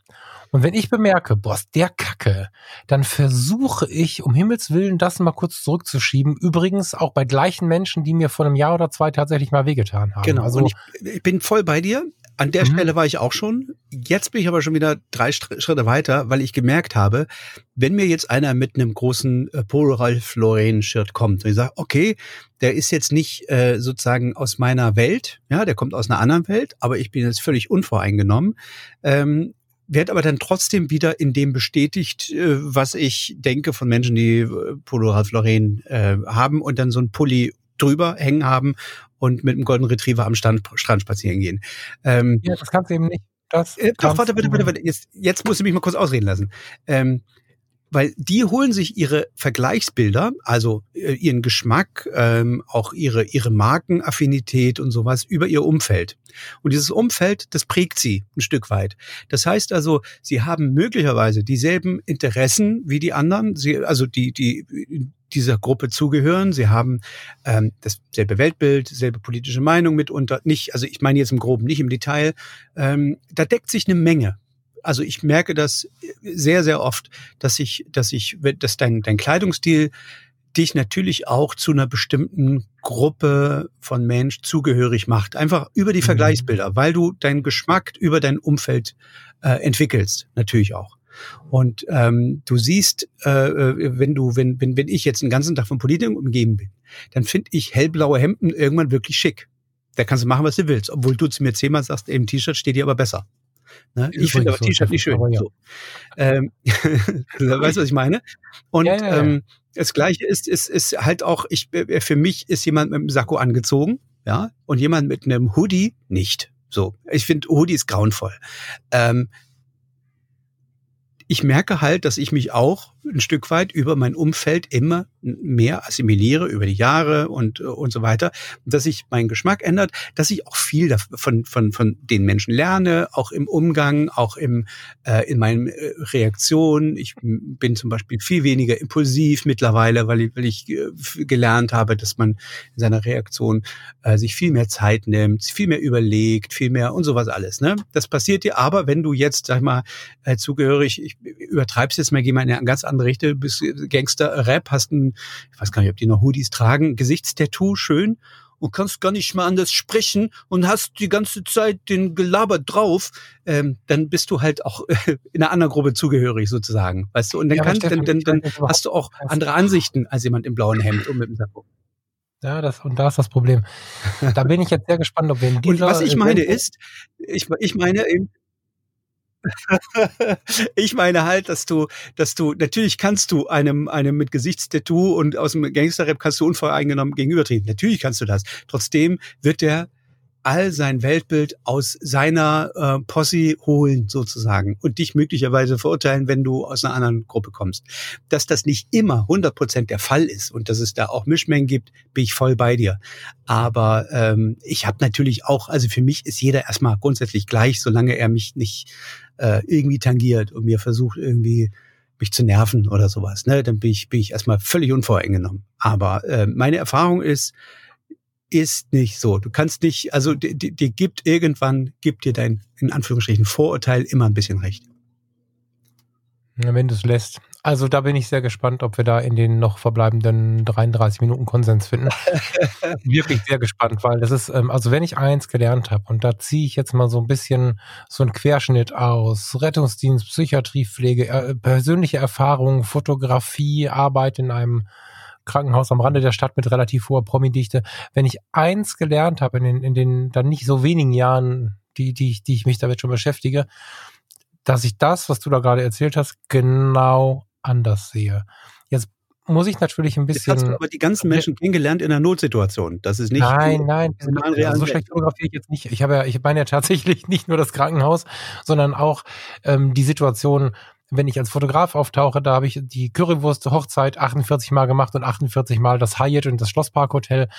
Und wenn ich bemerke, boah, ist der Kacke, dann versuche ich, um Himmels Willen, das mal kurz zurückzuschieben. Übrigens auch bei gleichen Menschen, die mir vor einem Jahr oder zwei tatsächlich mal wehgetan haben. Genau, also, und ich, ich bin voll bei dir. An der mhm. Stelle war ich auch schon. Jetzt bin ich aber schon wieder drei Schritte weiter, weil ich gemerkt habe, wenn mir jetzt einer mit einem großen äh, Polo Ralph Lauren Shirt kommt und ich sage, okay, der ist jetzt nicht äh, sozusagen aus meiner Welt, ja, der kommt aus einer anderen Welt, aber ich bin jetzt völlig unvoreingenommen, ähm, werde aber dann trotzdem wieder in dem bestätigt, äh, was ich denke von Menschen, die äh, Polo Ralph Lauren äh, haben und dann so ein Pulli drüber hängen haben und mit dem Golden Retriever am Stand, Strand spazieren gehen. Ähm, ja, das kannst du eben nicht. Das äh, doch, warte, warte, warte, warte. Jetzt, jetzt musst du mich mal kurz ausreden lassen. Ähm, weil die holen sich ihre Vergleichsbilder, also äh, ihren Geschmack, ähm, auch ihre, ihre Markenaffinität und sowas über ihr Umfeld. Und dieses Umfeld, das prägt sie ein Stück weit. Das heißt also, sie haben möglicherweise dieselben Interessen wie die anderen, sie, also die, die dieser Gruppe zugehören. Sie haben ähm, dasselbe Weltbild, selbe politische Meinung mitunter. Nicht, also ich meine jetzt im Groben, nicht im Detail. Ähm, da deckt sich eine Menge also ich merke das sehr, sehr oft, dass ich, dass ich, dass dein, dein Kleidungsstil dich natürlich auch zu einer bestimmten Gruppe von Mensch zugehörig macht. Einfach über die mhm. Vergleichsbilder, weil du deinen Geschmack über dein Umfeld äh, entwickelst, natürlich auch. Und ähm, du siehst, äh, äh wenn du, wenn, wenn, wenn ich jetzt den ganzen Tag von Politikern umgeben bin, dann finde ich hellblaue Hemden irgendwann wirklich schick. Da kannst du machen, was du willst, obwohl du zu mir zehnmal sagst, eben T-Shirt steht dir aber besser. Ne? Ich finde aber T-Shirt nicht schön. Ja. So. Ähm, (laughs) weißt du, was ich meine? Und ja, ja, ähm, das Gleiche ist, ist, ist halt auch, ich, äh, für mich ist jemand mit einem Sakko angezogen, ja, und jemand mit einem Hoodie nicht. So, ich finde Hoodie ist grauenvoll. Ähm, ich merke halt, dass ich mich auch ein Stück weit über mein Umfeld immer mehr assimiliere über die Jahre und und so weiter, dass sich mein Geschmack ändert, dass ich auch viel von von von den Menschen lerne, auch im Umgang, auch im äh, in meinen äh, Reaktionen. Ich bin zum Beispiel viel weniger impulsiv mittlerweile, weil ich, weil ich äh, gelernt habe, dass man in seiner Reaktion äh, sich viel mehr Zeit nimmt, viel mehr überlegt, viel mehr und sowas alles. Ne, das passiert dir aber, wenn du jetzt sag ich mal äh, zugehörig, ich übertreib's jetzt mal, geh mal in eine ganz andere Richtung, bist Gangster-Rap, hast ein, ich weiß gar nicht, ob die noch Hoodies tragen, Gesichtstattoo, schön, und kannst gar nicht mehr anders sprechen und hast die ganze Zeit den Gelaber drauf, ähm, dann bist du halt auch (laughs) in einer anderen Gruppe zugehörig sozusagen, weißt du? Und dann, ja, kann, Stefan, dann, dann, dann hast du auch andere Ansichten als jemand im blauen Hemd und mit dem Sakko. Ja, das, und da ist das Problem. Da bin ich jetzt sehr gespannt, ob wir in (laughs) dieser... Und was ich meine ist, ich, ich meine eben, (laughs) ich meine halt, dass du, dass du, natürlich kannst du einem, einem mit Gesichtstattoo und aus dem Gangsterrap kannst du unvoreingenommen gegenübertreten. Natürlich kannst du das. Trotzdem wird der all sein Weltbild aus seiner äh, Posse holen sozusagen und dich möglicherweise verurteilen, wenn du aus einer anderen Gruppe kommst. Dass das nicht immer 100 Prozent der Fall ist und dass es da auch Mischmengen gibt, bin ich voll bei dir. Aber ähm, ich habe natürlich auch, also für mich ist jeder erstmal grundsätzlich gleich, solange er mich nicht äh, irgendwie tangiert und mir versucht irgendwie mich zu nerven oder sowas. Ne? Dann bin ich, bin ich erstmal völlig unvoreingenommen. Aber äh, meine Erfahrung ist, ist nicht so. Du kannst nicht, also dir, dir gibt irgendwann, gibt dir dein, in Anführungsstrichen, Vorurteil immer ein bisschen recht. Wenn du es lässt. Also da bin ich sehr gespannt, ob wir da in den noch verbleibenden 33 Minuten Konsens finden. (laughs) Wirklich sehr gespannt, weil das ist, ähm, also wenn ich eins gelernt habe, und da ziehe ich jetzt mal so ein bisschen so einen Querschnitt aus, Rettungsdienst, Psychiatriepflege, äh, persönliche Erfahrungen, Fotografie, Arbeit in einem Krankenhaus am Rande der Stadt mit relativ hoher Promidichte. Wenn ich eins gelernt habe in den, in den dann nicht so wenigen Jahren, die, die, die ich mich damit schon beschäftige, dass ich das, was du da gerade erzählt hast, genau anders sehe. Jetzt muss ich natürlich ein bisschen. Jetzt hast du aber die ganzen Menschen kennengelernt in einer Notsituation. Das ist nicht. Nein, nein, also so schlecht fotografiere ich jetzt nicht. Ich habe ja, ich meine ja tatsächlich (laughs) nicht nur das Krankenhaus, sondern auch ähm, die Situation, wenn ich als Fotograf auftauche, da habe ich die Currywurst Hochzeit 48 Mal gemacht und 48 Mal das Hyatt und das Schlosspark Hotel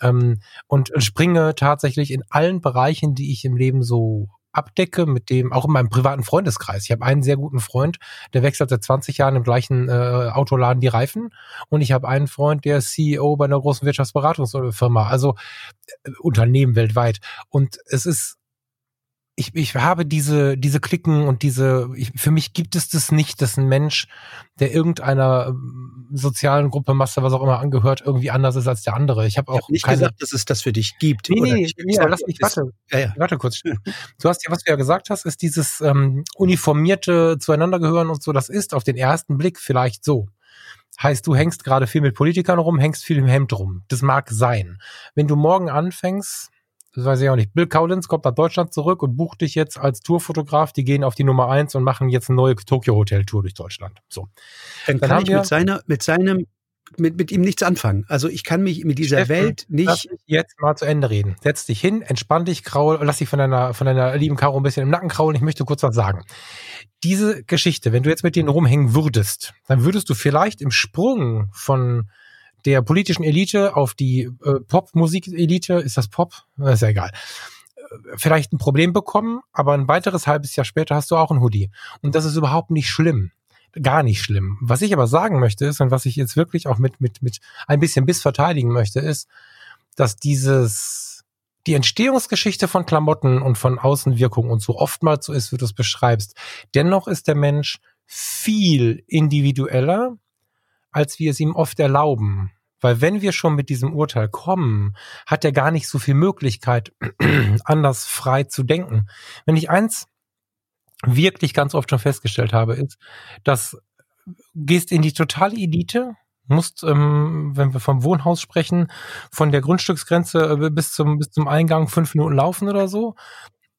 ähm, und springe tatsächlich in allen Bereichen, die ich im Leben so abdecke, mit dem, auch in meinem privaten Freundeskreis. Ich habe einen sehr guten Freund, der wechselt seit 20 Jahren im gleichen äh, Autoladen die Reifen. Und ich habe einen Freund, der ist CEO bei einer großen Wirtschaftsberatungsfirma, also äh, Unternehmen weltweit. Und es ist ich, ich habe diese, diese Klicken und diese, ich, für mich gibt es das nicht, dass ein Mensch, der irgendeiner ähm, sozialen Gruppe, Masse, was auch immer angehört, irgendwie anders ist als der andere. Ich habe auch ich hab nicht keine, gesagt, dass es das für dich gibt. Nee, nee, nee, ja, lass mich, warte, ja, ja. warte kurz. Du hast ja, was du ja gesagt hast, ist dieses ähm, uniformierte Zueinandergehören und so, das ist auf den ersten Blick vielleicht so. Heißt, du hängst gerade viel mit Politikern rum, hängst viel im Hemd rum. Das mag sein. Wenn du morgen anfängst, das weiß ich auch nicht. Bill Cowlins kommt nach Deutschland zurück und bucht dich jetzt als Tourfotograf. Die gehen auf die Nummer eins und machen jetzt eine neue Tokyo Hotel Tour durch Deutschland. So. Dann, Dann kann ich mit seiner, mit seinem, mit, mit ihm nichts anfangen. Also ich kann mich mit dieser Steffen, Welt nicht. Lass mich jetzt mal zu Ende reden. Setz dich hin, entspann dich, kraul, lass dich von deiner, von deiner lieben Caro ein bisschen im Nacken kraulen. Ich möchte kurz was sagen. Diese Geschichte, wenn du jetzt mit denen rumhängen würdest, dann würdest du vielleicht im Sprung von der politischen Elite auf die äh, Pop-Musik-Elite, ist das Pop? ist ja egal. Äh, vielleicht ein Problem bekommen, aber ein weiteres halbes Jahr später hast du auch ein Hoodie. Und das ist überhaupt nicht schlimm. Gar nicht schlimm. Was ich aber sagen möchte ist, und was ich jetzt wirklich auch mit, mit, mit ein bisschen Biss verteidigen möchte, ist, dass dieses, die Entstehungsgeschichte von Klamotten und von Außenwirkung und so oftmals so ist, wie du es beschreibst. Dennoch ist der Mensch viel individueller als wir es ihm oft erlauben. Weil wenn wir schon mit diesem Urteil kommen, hat er gar nicht so viel Möglichkeit, (clears throat) anders frei zu denken. Wenn ich eins wirklich ganz oft schon festgestellt habe, ist, dass gehst in die totale Elite, musst, ähm, wenn wir vom Wohnhaus sprechen, von der Grundstücksgrenze äh, bis zum, bis zum Eingang fünf Minuten laufen oder so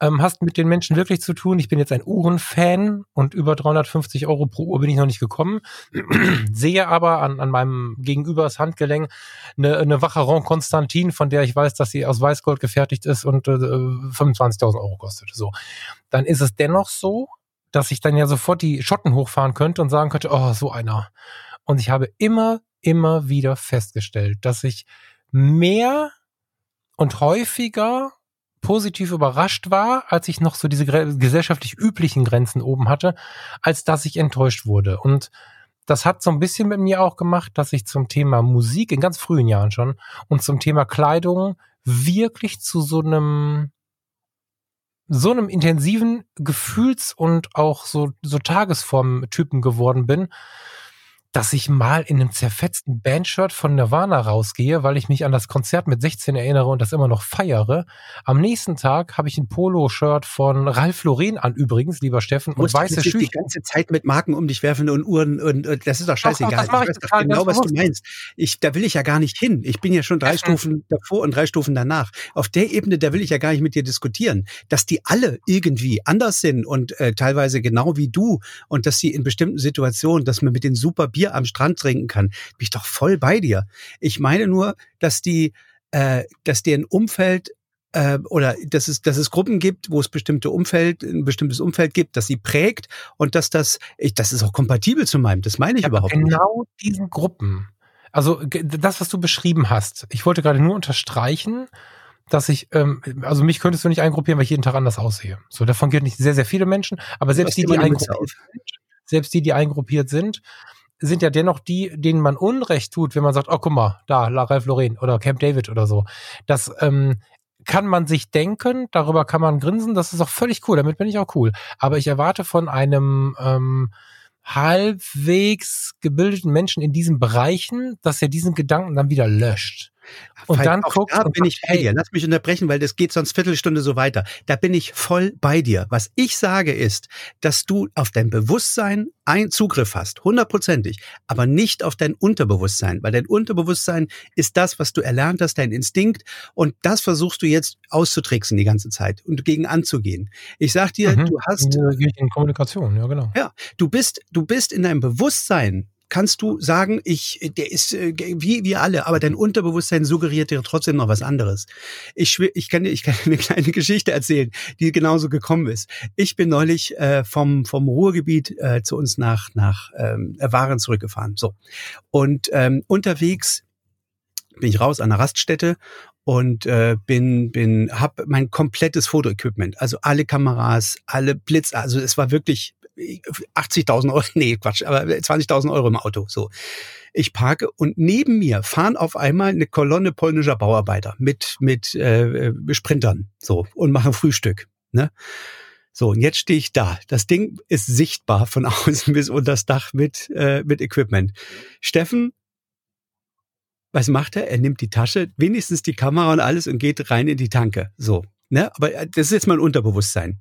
ähm, hast mit den Menschen wirklich zu tun. Ich bin jetzt ein Uhrenfan und über 350 Euro pro Uhr bin ich noch nicht gekommen. (clears throat) Sehe aber an, an meinem Gegenübers Handgelenk eine, eine Wacheron Constantin, von der ich weiß, dass sie aus Weißgold gefertigt ist und äh, 25.000 Euro kostet. So, dann ist es dennoch so, dass ich dann ja sofort die Schotten hochfahren könnte und sagen könnte, oh, so einer. Und ich habe immer, immer wieder festgestellt, dass ich mehr und häufiger positiv überrascht war, als ich noch so diese gesellschaftlich üblichen Grenzen oben hatte, als dass ich enttäuscht wurde. Und das hat so ein bisschen mit mir auch gemacht, dass ich zum Thema Musik in ganz frühen Jahren schon und zum Thema Kleidung wirklich zu so einem so einem intensiven Gefühls- und auch so, so Tagesform-Typen geworden bin, dass ich mal in einem zerfetzten Bandshirt von Nirvana rausgehe, weil ich mich an das Konzert mit 16 erinnere und das immer noch feiere. Am nächsten Tag habe ich ein Polo-Shirt von Ralf Lauren an übrigens, lieber Steffen, und weiße Schüche. die ganze Zeit mit Marken um dich werfen und Uhren und, und das ist doch scheißegal. Ach, ach, ich weiß doch genau, was du meinst. Ich, da will ich ja gar nicht hin. Ich bin ja schon drei Stufen davor und drei Stufen danach. Auf der Ebene, da will ich ja gar nicht mit dir diskutieren. Dass die alle irgendwie anders sind und äh, teilweise genau wie du und dass sie in bestimmten Situationen, dass man mit den super Bier Bier am Strand trinken kann. Bin ich doch voll bei dir. Ich meine nur, dass die, äh, dass deren Umfeld äh, oder dass es, dass es Gruppen gibt, wo es bestimmte Umfeld, ein bestimmtes Umfeld gibt, das sie prägt und dass das, ich, das ist auch kompatibel zu meinem. Das meine ich ja, überhaupt genau nicht. Genau diesen Gruppen. Also das, was du beschrieben hast. Ich wollte gerade nur unterstreichen, dass ich, ähm, also mich könntest du nicht eingruppieren, weil ich jeden Tag anders aussehe. So, davon gilt nicht sehr, sehr viele Menschen, aber selbst die, die eingruppiert sind, selbst die, die eingruppiert sind, sind ja dennoch die, denen man Unrecht tut, wenn man sagt, oh guck mal, da, La Ralph Lauren oder Camp David oder so. Das ähm, kann man sich denken, darüber kann man grinsen, das ist auch völlig cool, damit bin ich auch cool. Aber ich erwarte von einem ähm, halbwegs gebildeten Menschen in diesen Bereichen, dass er diesen Gedanken dann wieder löscht. Und Falk, dann guckt da bin ich bei dir. Lass mich unterbrechen, weil das geht sonst Viertelstunde so weiter. Da bin ich voll bei dir. Was ich sage ist, dass du auf dein Bewusstsein einen Zugriff hast, hundertprozentig, aber nicht auf dein Unterbewusstsein, weil dein Unterbewusstsein ist das, was du erlernt hast, dein Instinkt und das versuchst du jetzt auszutricksen die ganze Zeit und gegen anzugehen. Ich sag dir, mhm. du hast in Kommunikation, ja genau. Ja, du bist du bist in deinem Bewusstsein kannst du sagen, ich, der ist äh, wie wir alle, aber dein Unterbewusstsein suggeriert dir trotzdem noch was anderes. Ich, ich kann dir, ich kann (laughs) eine kleine Geschichte erzählen, die genauso gekommen ist. Ich bin neulich äh, vom vom Ruhrgebiet äh, zu uns nach nach ähm, Waren zurückgefahren. So und ähm, unterwegs bin ich raus an der Raststätte und äh, bin bin hab mein komplettes Fotoequipment, also alle Kameras, alle Blitz, also es war wirklich 80.000 Euro, (laughs) nee, Quatsch, aber 20.000 Euro im Auto, so. Ich parke und neben mir fahren auf einmal eine Kolonne polnischer Bauarbeiter mit, mit äh, Sprintern, so, und machen Frühstück, ne? So, und jetzt stehe ich da. Das Ding ist sichtbar von (laughs) außen bis unter das Dach mit, äh, mit Equipment. Steffen, was macht er? Er nimmt die Tasche, wenigstens die Kamera und alles und geht rein in die Tanke. So, ne? Aber äh, das ist jetzt mein Unterbewusstsein.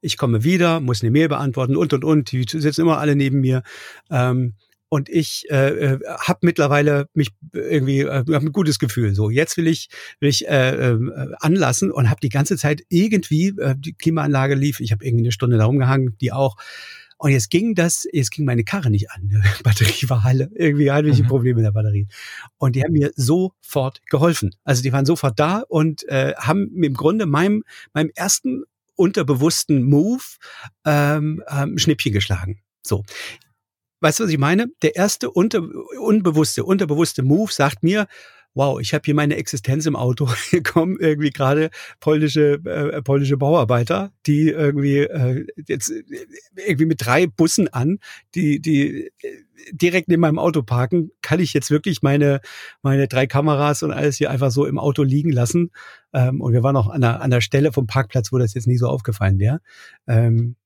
Ich komme wieder, muss eine Mail beantworten und und und. Die sitzen immer alle neben mir. Ähm, und ich äh, äh habe mittlerweile mich irgendwie äh, hab ein gutes Gefühl. So jetzt will ich will ich äh, äh, anlassen und habe die ganze Zeit irgendwie äh, die Klimaanlage lief. Ich habe irgendwie eine Stunde da rumgehangen, die auch. Und jetzt ging das, jetzt ging meine Karre nicht an. Die (laughs) Batterie war alle, irgendwie hatte ich mhm. Probleme mit der Batterie. Und die haben mir sofort geholfen. Also die waren sofort da und äh, haben im Grunde meinem, meinem ersten unterbewussten Move ähm, ähm, Schnippchen geschlagen. So. Weißt du, was ich meine? Der erste unter, unbewusste, unterbewusste Move sagt mir, wow, ich habe hier meine Existenz im Auto. (laughs) Hier kommen irgendwie gerade polnische, äh, polnische Bauarbeiter, die irgendwie äh, jetzt irgendwie mit drei Bussen an, die, die äh, direkt neben meinem Auto parken. Kann ich jetzt wirklich meine, meine drei Kameras und alles hier einfach so im Auto liegen lassen? Ähm, und wir waren auch an der, an der Stelle vom Parkplatz, wo das jetzt nie so aufgefallen wäre. Ähm,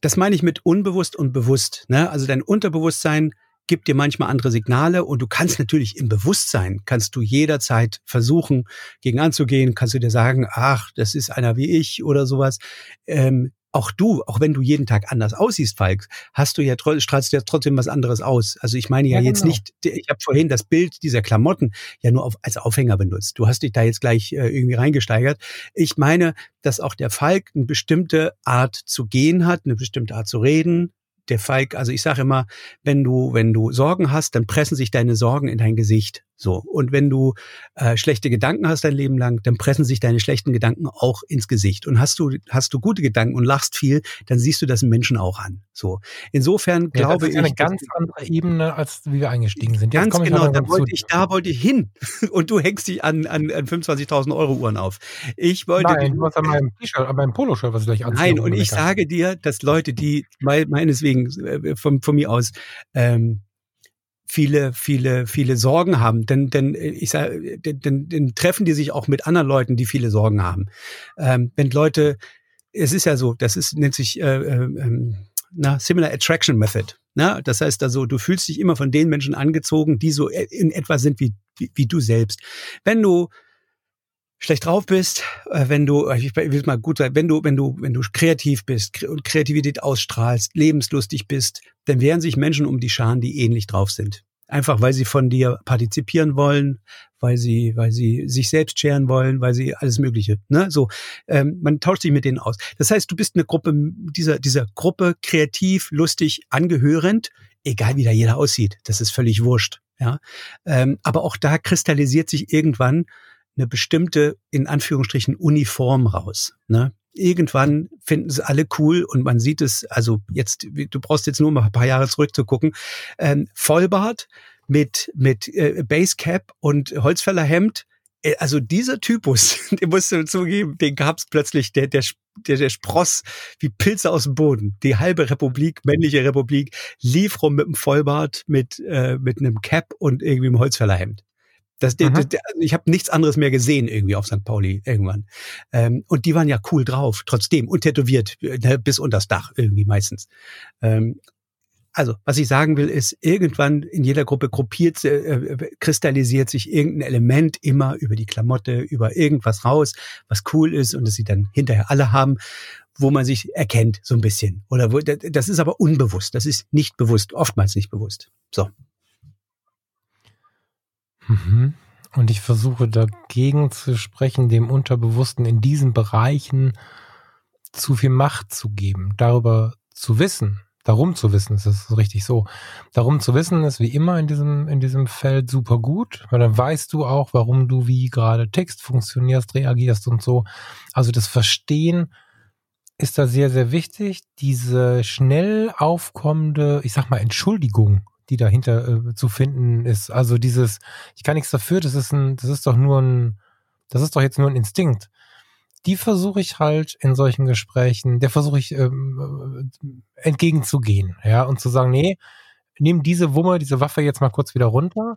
das meine ich mit unbewusst und bewusst. Ne? Also dein Unterbewusstsein gibt dir manchmal andere Signale und du kannst natürlich im Bewusstsein, kannst du jederzeit versuchen, gegen anzugehen, kannst du dir sagen, ach, das ist einer wie ich oder sowas. Ähm, auch du, auch wenn du jeden Tag anders aussiehst, Falk, hast du ja strahlst du ja trotzdem was anderes aus. Also ich meine ja, ja jetzt genau. nicht, ich habe vorhin das Bild dieser Klamotten ja nur auf, als Aufhänger benutzt. Du hast dich da jetzt gleich äh, irgendwie reingesteigert. Ich meine, dass auch der Falk eine bestimmte Art zu gehen hat, eine bestimmte Art zu reden, der Falk, also ich sage immer, wenn du, wenn du Sorgen hast, dann pressen sich deine Sorgen in dein Gesicht. So. Und wenn du äh, schlechte Gedanken hast dein Leben lang, dann pressen sich deine schlechten Gedanken auch ins Gesicht. Und hast du, hast du gute Gedanken und lachst viel, dann siehst du das Menschen auch an. So. Insofern ja, glaube ich. Das ist eine ganz andere Ebene, als wie wir eingestiegen sind. Jetzt ganz genau, da wollte ich, da wollte ich hin. (laughs) Und du hängst dich an, an, an 25.000 Euro Uhren auf. Ich wollte. Nein, du hast an meinem T-Shirt, an meinem Poloshirт, was ich gleich anziehe. Nein, und ich sage dir, dass Leute, die meineswegen äh, von, von mir aus ähm, viele, viele, viele Sorgen haben, denn, denn äh, ich sage, denn, denn treffen die sich auch mit anderen Leuten, die viele Sorgen haben. Ähm, wenn Leute, es ist ja so, das ist nennt sich äh, äh, na, Similar Attraction Method. Na, das heißt also, du fühlst dich immer von den Menschen angezogen, die so in etwa sind wie, wie, wie du selbst. Wenn du schlecht drauf bist, äh, wenn du, ich will mal gut sein, wenn du, wenn du, wenn du kreativ bist und Kreativität ausstrahlst, lebenslustig bist, dann werden sich Menschen um die Scharen, die ähnlich drauf sind. Einfach weil sie von dir partizipieren wollen, weil sie, weil sie sich selbst scheren wollen, weil sie alles Mögliche. Ne? So, ähm, man tauscht sich mit denen aus. Das heißt, du bist eine Gruppe dieser dieser Gruppe kreativ, lustig, angehörend, egal wie da jeder aussieht. Das ist völlig wurscht. Ja, ähm, aber auch da kristallisiert sich irgendwann eine bestimmte, in Anführungsstrichen, Uniform raus. Ne? Irgendwann finden sie alle cool und man sieht es, also jetzt, du brauchst jetzt nur mal ein paar Jahre zurückzugucken, ähm, Vollbart mit, mit äh, Basecap und Holzfällerhemd, äh, also dieser Typus, (laughs) den musst du zugeben, den gab's plötzlich, der, der, der, der Spross wie Pilze aus dem Boden. Die halbe Republik, männliche Republik, lief rum mit einem Vollbart, mit, äh, mit einem Cap und irgendwie einem Holzfällerhemd. Das, der, der, also ich habe nichts anderes mehr gesehen irgendwie auf St. Pauli irgendwann. Ähm, und die waren ja cool drauf, trotzdem, und tätowiert, ne, bis unter das Dach irgendwie meistens. Ähm, also, was ich sagen will, ist, irgendwann in jeder Gruppe gruppiert, äh, äh, kristallisiert sich irgendein Element immer über die Klamotte, über irgendwas raus, was cool ist und das sie dann hinterher alle haben, wo man sich erkennt, so ein bisschen. Oder wo, das ist aber unbewusst, das ist nicht bewusst, oftmals nicht bewusst. So. Mhm. Und ich versuche dagegen zu sprechen, dem Unterbewussten in diesen Bereichen zu viel Macht zu geben, darüber zu wissen, darum zu wissen, ist es richtig so. Darum zu wissen ist wie immer in diesem, in diesem Feld super gut, weil dann weißt du auch, warum du wie gerade Text funktionierst, reagierst und so. Also das Verstehen ist da sehr, sehr wichtig. Diese schnell aufkommende, ich sag mal, Entschuldigung die dahinter äh, zu finden ist. Also dieses, ich kann nichts dafür, das ist ein, das ist doch nur ein, das ist doch jetzt nur ein Instinkt. Die versuche ich halt in solchen Gesprächen, der versuche ich ähm, äh, entgegenzugehen, ja, und zu sagen, nee, nimm diese Wumme, diese Waffe jetzt mal kurz wieder runter,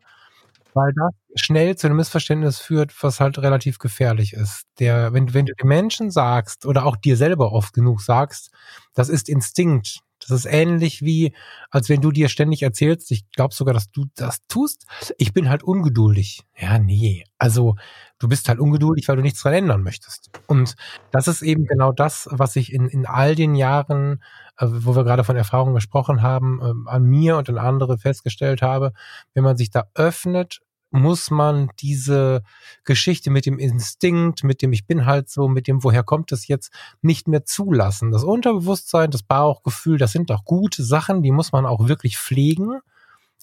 weil das schnell zu einem Missverständnis führt, was halt relativ gefährlich ist. Der, wenn, wenn du den Menschen sagst oder auch dir selber oft genug sagst, das ist Instinkt, das ist ähnlich wie, als wenn du dir ständig erzählst, ich glaube sogar, dass du das tust. Ich bin halt ungeduldig. Ja, nee. Also du bist halt ungeduldig, weil du nichts dran ändern möchtest. Und das ist eben genau das, was ich in, in all den Jahren, äh, wo wir gerade von Erfahrungen gesprochen haben, äh, an mir und an andere festgestellt habe, wenn man sich da öffnet muss man diese Geschichte mit dem Instinkt, mit dem ich bin halt so, mit dem woher kommt es jetzt, nicht mehr zulassen. Das Unterbewusstsein, das Bauchgefühl, das sind doch gute Sachen, die muss man auch wirklich pflegen.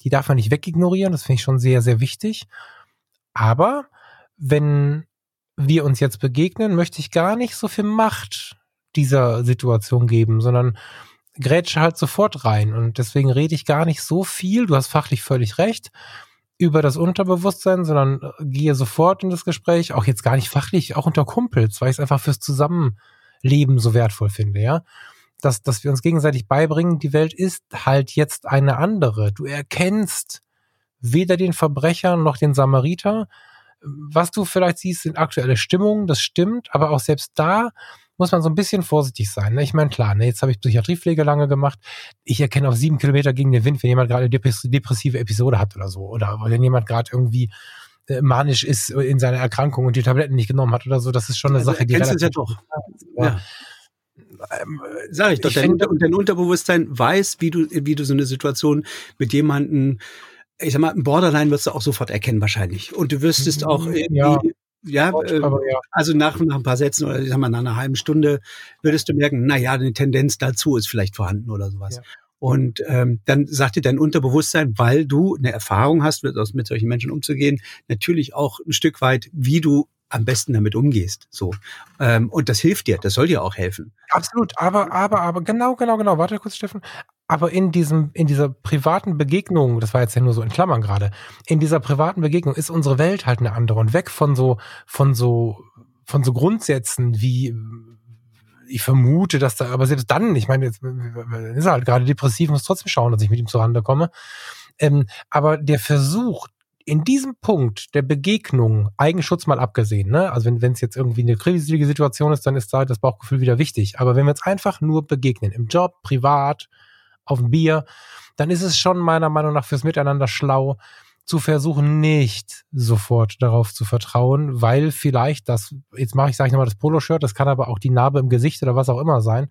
Die darf man nicht wegignorieren, das finde ich schon sehr, sehr wichtig. Aber wenn wir uns jetzt begegnen, möchte ich gar nicht so viel Macht dieser Situation geben, sondern grätsche halt sofort rein. Und deswegen rede ich gar nicht so viel. Du hast fachlich völlig recht über das Unterbewusstsein, sondern äh, gehe sofort in das Gespräch, auch jetzt gar nicht fachlich, auch unter Kumpels, weil ich es einfach fürs Zusammenleben so wertvoll finde, ja. Dass, dass wir uns gegenseitig beibringen, die Welt ist halt jetzt eine andere. Du erkennst weder den Verbrecher noch den Samariter. Was du vielleicht siehst, sind aktuelle Stimmungen, das stimmt, aber auch selbst da muss man so ein bisschen vorsichtig sein. Ne? Ich meine, klar, ne, jetzt habe ich Psychiatriepflege lange gemacht. Ich erkenne auf sieben Kilometer gegen den Wind, wenn jemand gerade eine depressive Episode hat oder so. Oder wenn jemand gerade irgendwie äh, manisch ist in seiner Erkrankung und die Tabletten nicht genommen hat oder so. Das ist schon eine also Sache, die relativ... Ja doch. Ja. Ähm, Sag ich doch, ich dein, und dein Unterbewusstsein weiß, wie du, wie du so eine Situation mit jemandem ich sag mal, ein Borderline wirst du auch sofort erkennen wahrscheinlich. Und du wirst auch irgendwie ja. Ja, äh, also nach, nach ein paar Sätzen oder ich sag mal nach einer halben Stunde würdest du merken, na ja, eine Tendenz dazu ist vielleicht vorhanden oder sowas. Ja. Und ähm, dann sagt dir dein Unterbewusstsein, weil du eine Erfahrung hast, mit, mit solchen Menschen umzugehen, natürlich auch ein Stück weit, wie du am besten damit umgehst. So. Ähm, und das hilft dir, das soll dir auch helfen. Absolut, aber, aber, aber, genau, genau, genau. Warte kurz, Steffen. Aber in diesem, in dieser privaten Begegnung, das war jetzt ja nur so in Klammern gerade, in dieser privaten Begegnung ist unsere Welt halt eine andere und weg von so, von so, von so Grundsätzen wie, ich vermute, dass da, aber selbst dann, ich meine, jetzt ist er halt gerade depressiv, muss trotzdem schauen, dass ich mit ihm zurande komme. Ähm, aber der Versuch, in diesem Punkt der Begegnung, Eigenschutz mal abgesehen, ne? Also wenn es jetzt irgendwie eine kriselige Situation ist, dann ist da das Bauchgefühl wieder wichtig. Aber wenn wir jetzt einfach nur begegnen, im Job, privat, auf ein Bier, dann ist es schon meiner Meinung nach fürs Miteinander schlau, zu versuchen, nicht sofort darauf zu vertrauen, weil vielleicht das, jetzt mache ich, sage ich nochmal das Poloshirt, das kann aber auch die Narbe im Gesicht oder was auch immer sein.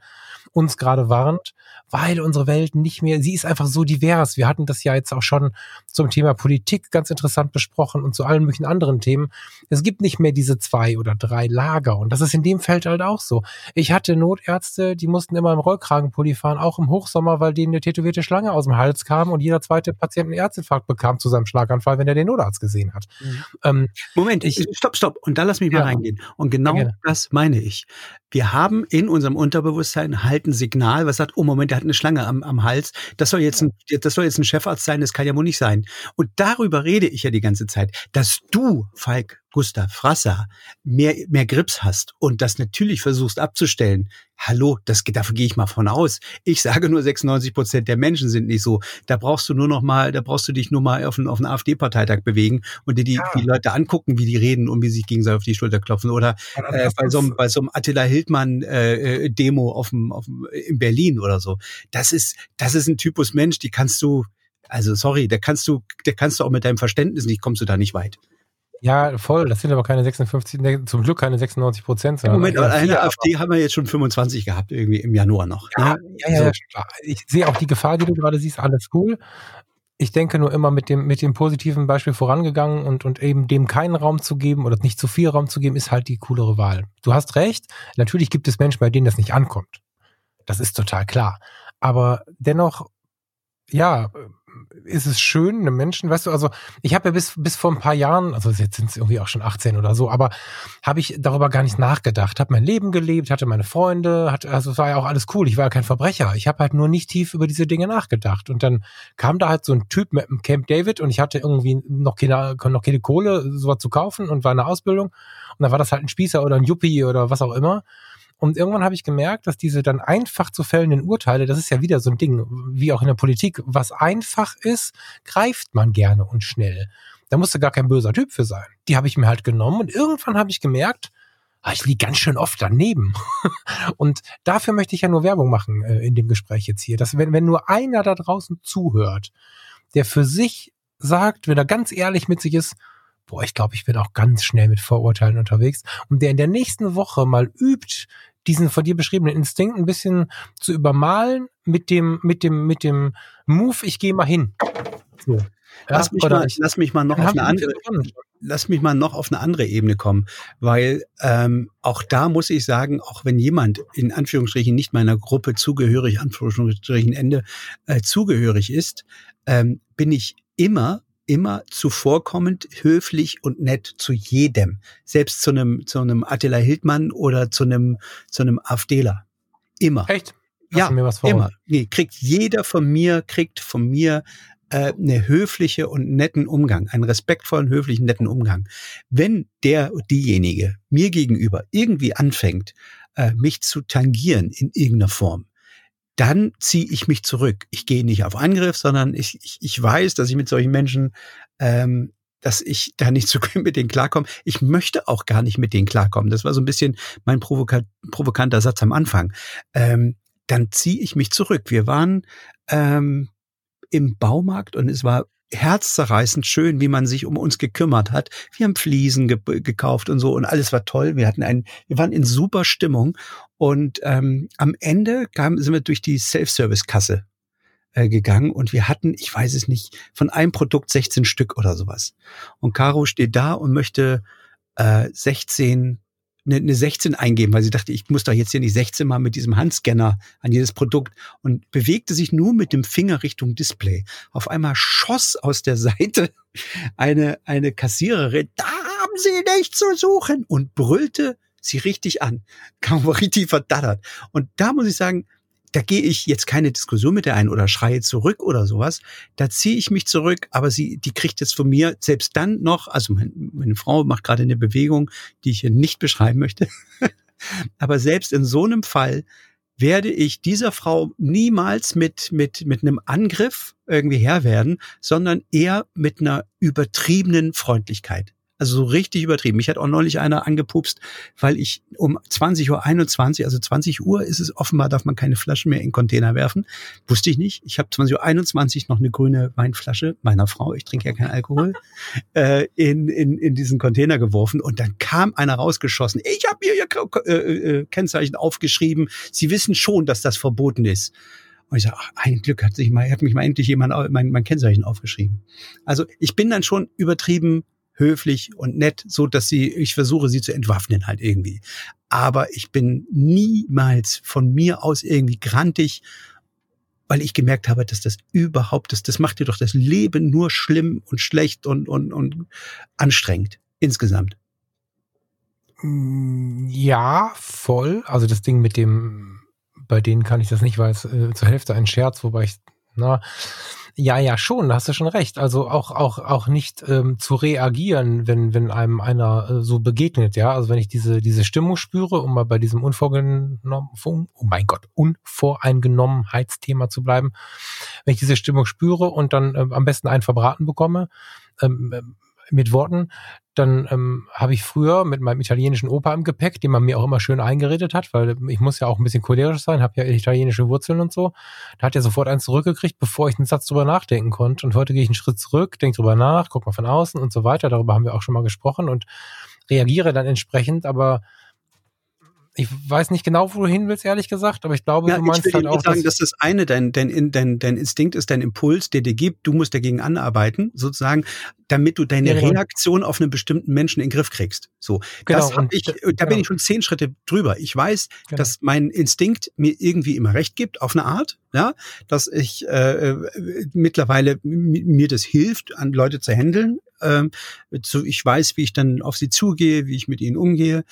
Uns gerade warnt, weil unsere Welt nicht mehr, sie ist einfach so divers. Wir hatten das ja jetzt auch schon zum Thema Politik ganz interessant besprochen und zu allen möglichen anderen Themen. Es gibt nicht mehr diese zwei oder drei Lager und das ist in dem Feld halt auch so. Ich hatte Notärzte, die mussten immer im Rollkragenpulli fahren, auch im Hochsommer, weil denen eine tätowierte Schlange aus dem Hals kam und jeder zweite Patient einen Herzinfarkt bekam zu seinem Schlaganfall, wenn er den Notarzt gesehen hat. Mhm. Ähm, Moment, ich, stopp, stopp. Und da lass mich mal ja. reingehen. Und genau ja. das meine ich. Wir haben in unserem Unterbewusstsein halt ein Signal, was sagt, oh Moment, der hat eine Schlange am, am Hals. Das soll jetzt ein, das soll jetzt ein Chefarzt sein, das kann ja wohl nicht sein. Und darüber rede ich ja die ganze Zeit, dass du, Falk, Gustav Frasser mehr, mehr Grips hast und das natürlich versuchst abzustellen, hallo, das, dafür gehe ich mal von aus. Ich sage nur 96 Prozent der Menschen sind nicht so. Da brauchst du nur noch mal, da brauchst du dich nur mal auf einen, auf einen AfD-Parteitag bewegen und dir die, ja. die Leute angucken, wie die reden und wie sie sich gegenseitig auf die Schulter klopfen. Oder äh, bei, so einem, bei so einem Attila Hildmann-Demo äh, auf dem, auf dem, in Berlin oder so. Das ist, das ist ein Typus Mensch, die kannst du, also sorry, da kannst du, da kannst du auch mit deinem Verständnis nicht, kommst du da nicht weit. Ja, voll. Das sind aber keine 56, zum Glück keine 96 Prozent. Im Moment, aber eine AfD haben wir jetzt schon 25 gehabt, irgendwie im Januar noch. Ja, ja, ja, so. ja Ich sehe auch die Gefahr, die du gerade siehst, alles cool. Ich denke nur immer mit dem, mit dem positiven Beispiel vorangegangen und, und eben dem keinen Raum zu geben oder nicht zu viel Raum zu geben, ist halt die coolere Wahl. Du hast recht. Natürlich gibt es Menschen, bei denen das nicht ankommt. Das ist total klar. Aber dennoch, ja, ist es schön, einem Menschen, weißt du, also ich habe ja bis, bis vor ein paar Jahren, also jetzt sind es irgendwie auch schon 18 oder so, aber habe ich darüber gar nicht nachgedacht, habe mein Leben gelebt, hatte meine Freunde, hatte, also es war ja auch alles cool, ich war ja kein Verbrecher, ich habe halt nur nicht tief über diese Dinge nachgedacht. Und dann kam da halt so ein Typ mit dem Camp David und ich hatte irgendwie noch keine, noch keine Kohle, sowas zu kaufen und war in der Ausbildung. Und dann war das halt ein Spießer oder ein Yuppie oder was auch immer und irgendwann habe ich gemerkt, dass diese dann einfach zu fällenden Urteile, das ist ja wieder so ein Ding, wie auch in der Politik, was einfach ist, greift man gerne und schnell. Da musste gar kein böser Typ für sein. Die habe ich mir halt genommen und irgendwann habe ich gemerkt, ah, ich liege ganz schön oft daneben. (laughs) und dafür möchte ich ja nur Werbung machen äh, in dem Gespräch jetzt hier, dass wenn, wenn nur einer da draußen zuhört, der für sich sagt, wenn er ganz ehrlich mit sich ist, boah, ich glaube, ich bin auch ganz schnell mit Vorurteilen unterwegs und der in der nächsten Woche mal übt, diesen von dir beschriebenen Instinkt ein bisschen zu übermalen mit dem, mit dem, mit dem Move, ich gehe mal hin. So. Lass, mich mal, ich, lass mich mal noch auf eine andere, lass mich mal noch auf eine andere Ebene kommen, weil ähm, auch da muss ich sagen, auch wenn jemand in Anführungsstrichen nicht meiner Gruppe zugehörig, Anführungsstrichen Ende äh, zugehörig ist, ähm, bin ich immer immer zuvorkommend, höflich und nett zu jedem. Selbst zu einem, zu einem Attila Hildmann oder zu einem, zu einem AfDler. Immer. Echt? Hast ja, mir was immer. Nee, kriegt jeder von mir, kriegt von mir äh, eine höfliche und netten Umgang, einen respektvollen, höflichen, netten Umgang. Wenn der, diejenige mir gegenüber irgendwie anfängt, äh, mich zu tangieren in irgendeiner Form, dann ziehe ich mich zurück. Ich gehe nicht auf Angriff, sondern ich, ich, ich weiß, dass ich mit solchen Menschen, ähm, dass ich da nicht (laughs) so gut mit denen klarkomme. Ich möchte auch gar nicht mit denen klarkommen. Das war so ein bisschen mein provoka provokanter Satz am Anfang. Ähm, dann ziehe ich mich zurück. Wir waren ähm, im Baumarkt und es war herzzerreißend schön, wie man sich um uns gekümmert hat. Wir haben Fliesen ge gekauft und so und alles war toll. Wir hatten einen, wir waren in super Stimmung und ähm, am Ende kam, sind wir durch die Self-Service-Kasse äh, gegangen und wir hatten, ich weiß es nicht, von einem Produkt 16 Stück oder sowas. Und Caro steht da und möchte äh, 16 eine, eine 16 eingeben, weil sie dachte, ich muss doch jetzt hier nicht 16 mal mit diesem Handscanner an jedes Produkt und bewegte sich nur mit dem Finger Richtung Display. Auf einmal schoss aus der (laughs) Seite eine, eine Kassiererin, da haben Sie nichts zu suchen und brüllte sie richtig an. (laughs) Kam richtig verdattert. Und da muss ich sagen, da gehe ich jetzt keine Diskussion mit der ein oder schreie zurück oder sowas. Da ziehe ich mich zurück, aber sie, die kriegt jetzt von mir selbst dann noch, also mein, meine Frau macht gerade eine Bewegung, die ich hier nicht beschreiben möchte. (laughs) aber selbst in so einem Fall werde ich dieser Frau niemals mit, mit, mit einem Angriff irgendwie Herr werden, sondern eher mit einer übertriebenen Freundlichkeit. Also so richtig übertrieben. Mich hat auch neulich einer angepupst, weil ich um 20.21 Uhr, also 20 Uhr ist es offenbar, darf man keine Flaschen mehr in Container werfen. Wusste ich nicht. Ich habe 20.21 Uhr noch eine grüne Weinflasche meiner Frau, ich trinke ja keinen Alkohol, (laughs) äh, in, in, in diesen Container geworfen und dann kam einer rausgeschossen. Ich habe mir ihr äh, äh, Kennzeichen aufgeschrieben. Sie wissen schon, dass das verboten ist. Und ich sage, ach, ein Glück hat sich mal, hat mich mal endlich jemand mein, mein Kennzeichen aufgeschrieben. Also ich bin dann schon übertrieben höflich und nett, so dass sie, ich versuche sie zu entwaffnen halt irgendwie. Aber ich bin niemals von mir aus irgendwie grantig, weil ich gemerkt habe, dass das überhaupt, das, das macht dir doch das Leben nur schlimm und schlecht und, und, und anstrengend insgesamt. Mm, ja, voll. Also das Ding mit dem, bei denen kann ich das nicht, weil es äh, zur Hälfte ein Scherz, wobei ich, na, ja, ja, schon, da hast du schon recht. Also auch, auch, auch nicht ähm, zu reagieren, wenn, wenn einem einer äh, so begegnet, ja. Also wenn ich diese, diese Stimmung spüre, um mal bei diesem unvorgenommen, oh mein Gott, Unvoreingenommenheitsthema zu bleiben, wenn ich diese Stimmung spüre und dann ähm, am besten einen verbraten bekomme, ähm, ähm mit Worten, dann ähm, habe ich früher mit meinem italienischen Opa im Gepäck, den man mir auch immer schön eingeredet hat, weil ich muss ja auch ein bisschen cholerisch sein, habe ja italienische Wurzeln und so. Da hat er sofort eins zurückgekriegt, bevor ich einen Satz drüber nachdenken konnte. Und heute gehe ich einen Schritt zurück, denke drüber nach, guck mal von außen und so weiter. Darüber haben wir auch schon mal gesprochen und reagiere dann entsprechend, aber ich weiß nicht genau, wo du hin willst, ehrlich gesagt, aber ich glaube, ja, du meinst ich will halt auch. sagen, dass das eine dein, dein, dein, dein Instinkt ist, dein Impuls, der dir gibt, du musst dagegen anarbeiten, sozusagen, damit du deine genau. Reaktion auf einen bestimmten Menschen in den Griff kriegst. So, genau, das hab ich, da genau. bin ich schon zehn Schritte drüber. Ich weiß, genau. dass mein Instinkt mir irgendwie immer recht gibt, auf eine Art, ja, dass ich äh, äh mittlerweile mir das hilft, an Leute zu handeln, ähm, so ich weiß, wie ich dann auf sie zugehe, wie ich mit ihnen umgehe.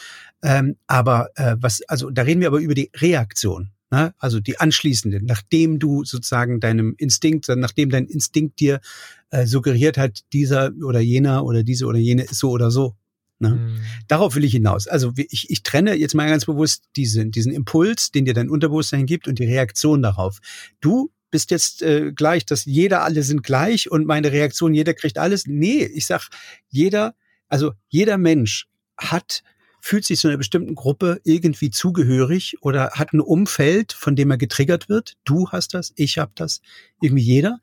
Ähm, aber äh, was, also da reden wir aber über die Reaktion. Ne? Also die anschließende, nachdem du sozusagen deinem Instinkt, nachdem dein Instinkt dir äh, suggeriert hat, dieser oder jener oder diese oder jene ist so oder so. Ne? Mhm. Darauf will ich hinaus. Also ich, ich trenne jetzt mal ganz bewusst diesen, diesen Impuls, den dir dein Unterbewusstsein gibt und die Reaktion darauf. Du bist jetzt äh, gleich, dass jeder, alle sind gleich und meine Reaktion, jeder kriegt alles. Nee, ich sag, jeder, also jeder Mensch hat fühlt sich zu einer bestimmten Gruppe irgendwie zugehörig oder hat ein Umfeld, von dem er getriggert wird. Du hast das, ich habe das, irgendwie jeder.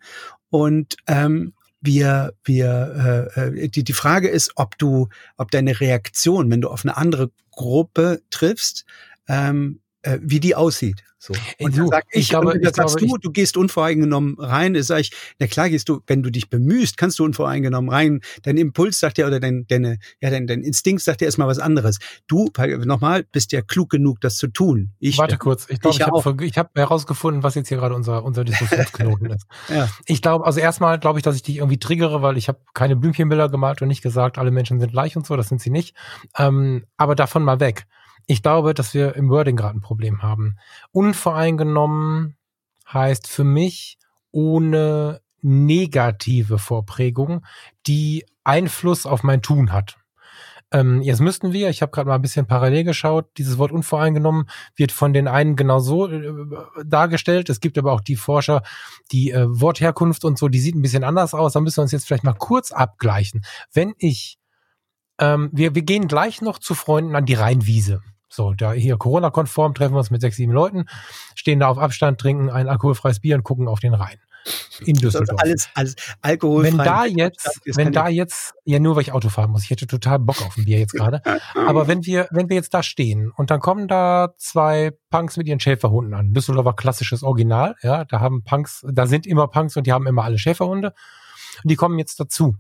Und ähm, wir, wir, äh, äh die, die Frage ist, ob du, ob deine Reaktion, wenn du auf eine andere Gruppe triffst, ähm, äh, wie die aussieht. So. Und du, sag ich, ich glaube, und das sagst glaube, du, du gehst unvoreingenommen rein, ist sag ich, na klar gehst du, wenn du dich bemühst, kannst du unvoreingenommen rein. Dein Impuls sagt ja, oder dein, deine, ja, dein, dein Instinkt sagt ja erstmal was anderes. Du, nochmal, bist ja klug genug, das zu tun. Ich, Warte kurz, ich glaube, ich, ich habe hab herausgefunden, was jetzt hier gerade unser, unser Diskussionsknoten (laughs) ist. ja. Ich glaube, also erstmal glaube ich, dass ich dich irgendwie triggere, weil ich habe keine Blümchenbilder gemalt und nicht gesagt, alle Menschen sind gleich und so, das sind sie nicht. Ähm, aber davon mal weg. Ich glaube, dass wir im Wording gerade ein Problem haben. Unvoreingenommen heißt für mich ohne negative Vorprägung, die Einfluss auf mein Tun hat. Ähm, jetzt müssten wir, ich habe gerade mal ein bisschen parallel geschaut, dieses Wort unvoreingenommen wird von den einen genauso äh, dargestellt. Es gibt aber auch die Forscher, die äh, Wortherkunft und so, die sieht ein bisschen anders aus. Da müssen wir uns jetzt vielleicht mal kurz abgleichen. Wenn ich, ähm, wir, wir gehen gleich noch zu Freunden an die Rheinwiese. So, da hier Corona-konform treffen wir uns mit sechs, sieben Leuten, stehen da auf Abstand, trinken ein alkoholfreies Bier und gucken auf den Rhein. In Düsseldorf. alles, alles alkoholfrei. Wenn da jetzt, wenn da jetzt, ja nur weil ich Auto fahren muss, ich hätte total Bock auf ein Bier jetzt gerade. (laughs) Aber wenn wir, wenn wir jetzt da stehen und dann kommen da zwei Punks mit ihren Schäferhunden an. Düsseldorfer klassisches Original, ja, da haben Punks, da sind immer Punks und die haben immer alle Schäferhunde. Und die kommen jetzt dazu.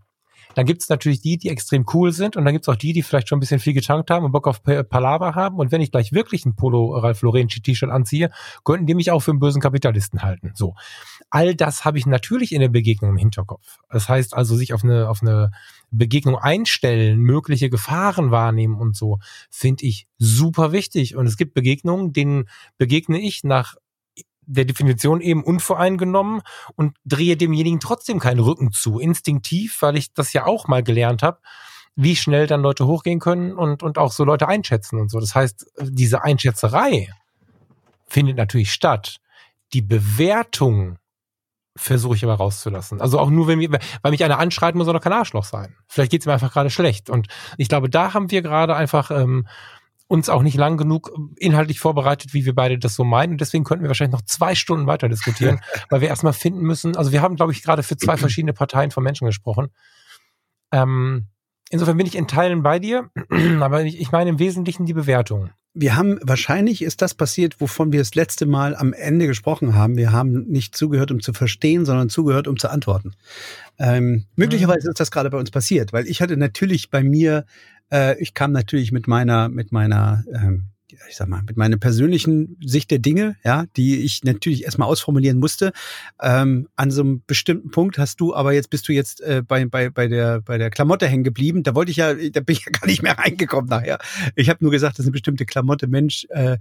Dann gibt es natürlich die, die extrem cool sind und dann gibt es auch die, die vielleicht schon ein bisschen viel getankt haben und Bock auf Palaver haben. Und wenn ich gleich wirklich ein Polo Ralph Lauren T-Shirt anziehe, könnten die mich auch für einen bösen Kapitalisten halten. So. All das habe ich natürlich in der Begegnung im Hinterkopf. Das heißt also, sich auf eine, auf eine Begegnung einstellen, mögliche Gefahren wahrnehmen und so, finde ich super wichtig. Und es gibt Begegnungen, denen begegne ich nach der Definition eben unvoreingenommen und drehe demjenigen trotzdem keinen Rücken zu, instinktiv, weil ich das ja auch mal gelernt habe, wie schnell dann Leute hochgehen können und, und auch so Leute einschätzen und so. Das heißt, diese Einschätzerei findet natürlich statt. Die Bewertung versuche ich aber rauszulassen. Also auch nur, wenn wir, weil mich einer anschreit, muss er doch kein Arschloch sein. Vielleicht geht es mir einfach gerade schlecht. Und ich glaube, da haben wir gerade einfach ähm, uns auch nicht lang genug inhaltlich vorbereitet, wie wir beide das so meinen. Und deswegen könnten wir wahrscheinlich noch zwei Stunden weiter diskutieren, (laughs) weil wir erstmal finden müssen, also wir haben, glaube ich, gerade für zwei (clears throat) verschiedene Parteien von Menschen gesprochen. Ähm, insofern bin ich in Teilen bei dir, (clears throat) aber ich, ich meine im Wesentlichen die Bewertung wir haben, wahrscheinlich ist das passiert, wovon wir das letzte Mal am Ende gesprochen haben. Wir haben nicht zugehört, um zu verstehen, sondern zugehört, um zu antworten. Ähm, möglicherweise mhm. ist das gerade bei uns passiert, weil ich hatte natürlich bei mir, äh, ich kam natürlich mit meiner, mit meiner, ähm, ich sag mal, mit meiner persönlichen Sicht der Dinge, ja, die ich natürlich erstmal ausformulieren musste. Ähm, an so einem bestimmten Punkt hast du, aber jetzt bist du jetzt äh, bei, bei, bei, der, bei der Klamotte hängen geblieben. Da wollte ich ja, da bin ich ja gar nicht mehr reingekommen nachher. Ich habe nur gesagt, dass eine bestimmte Klamotte Mensch äh,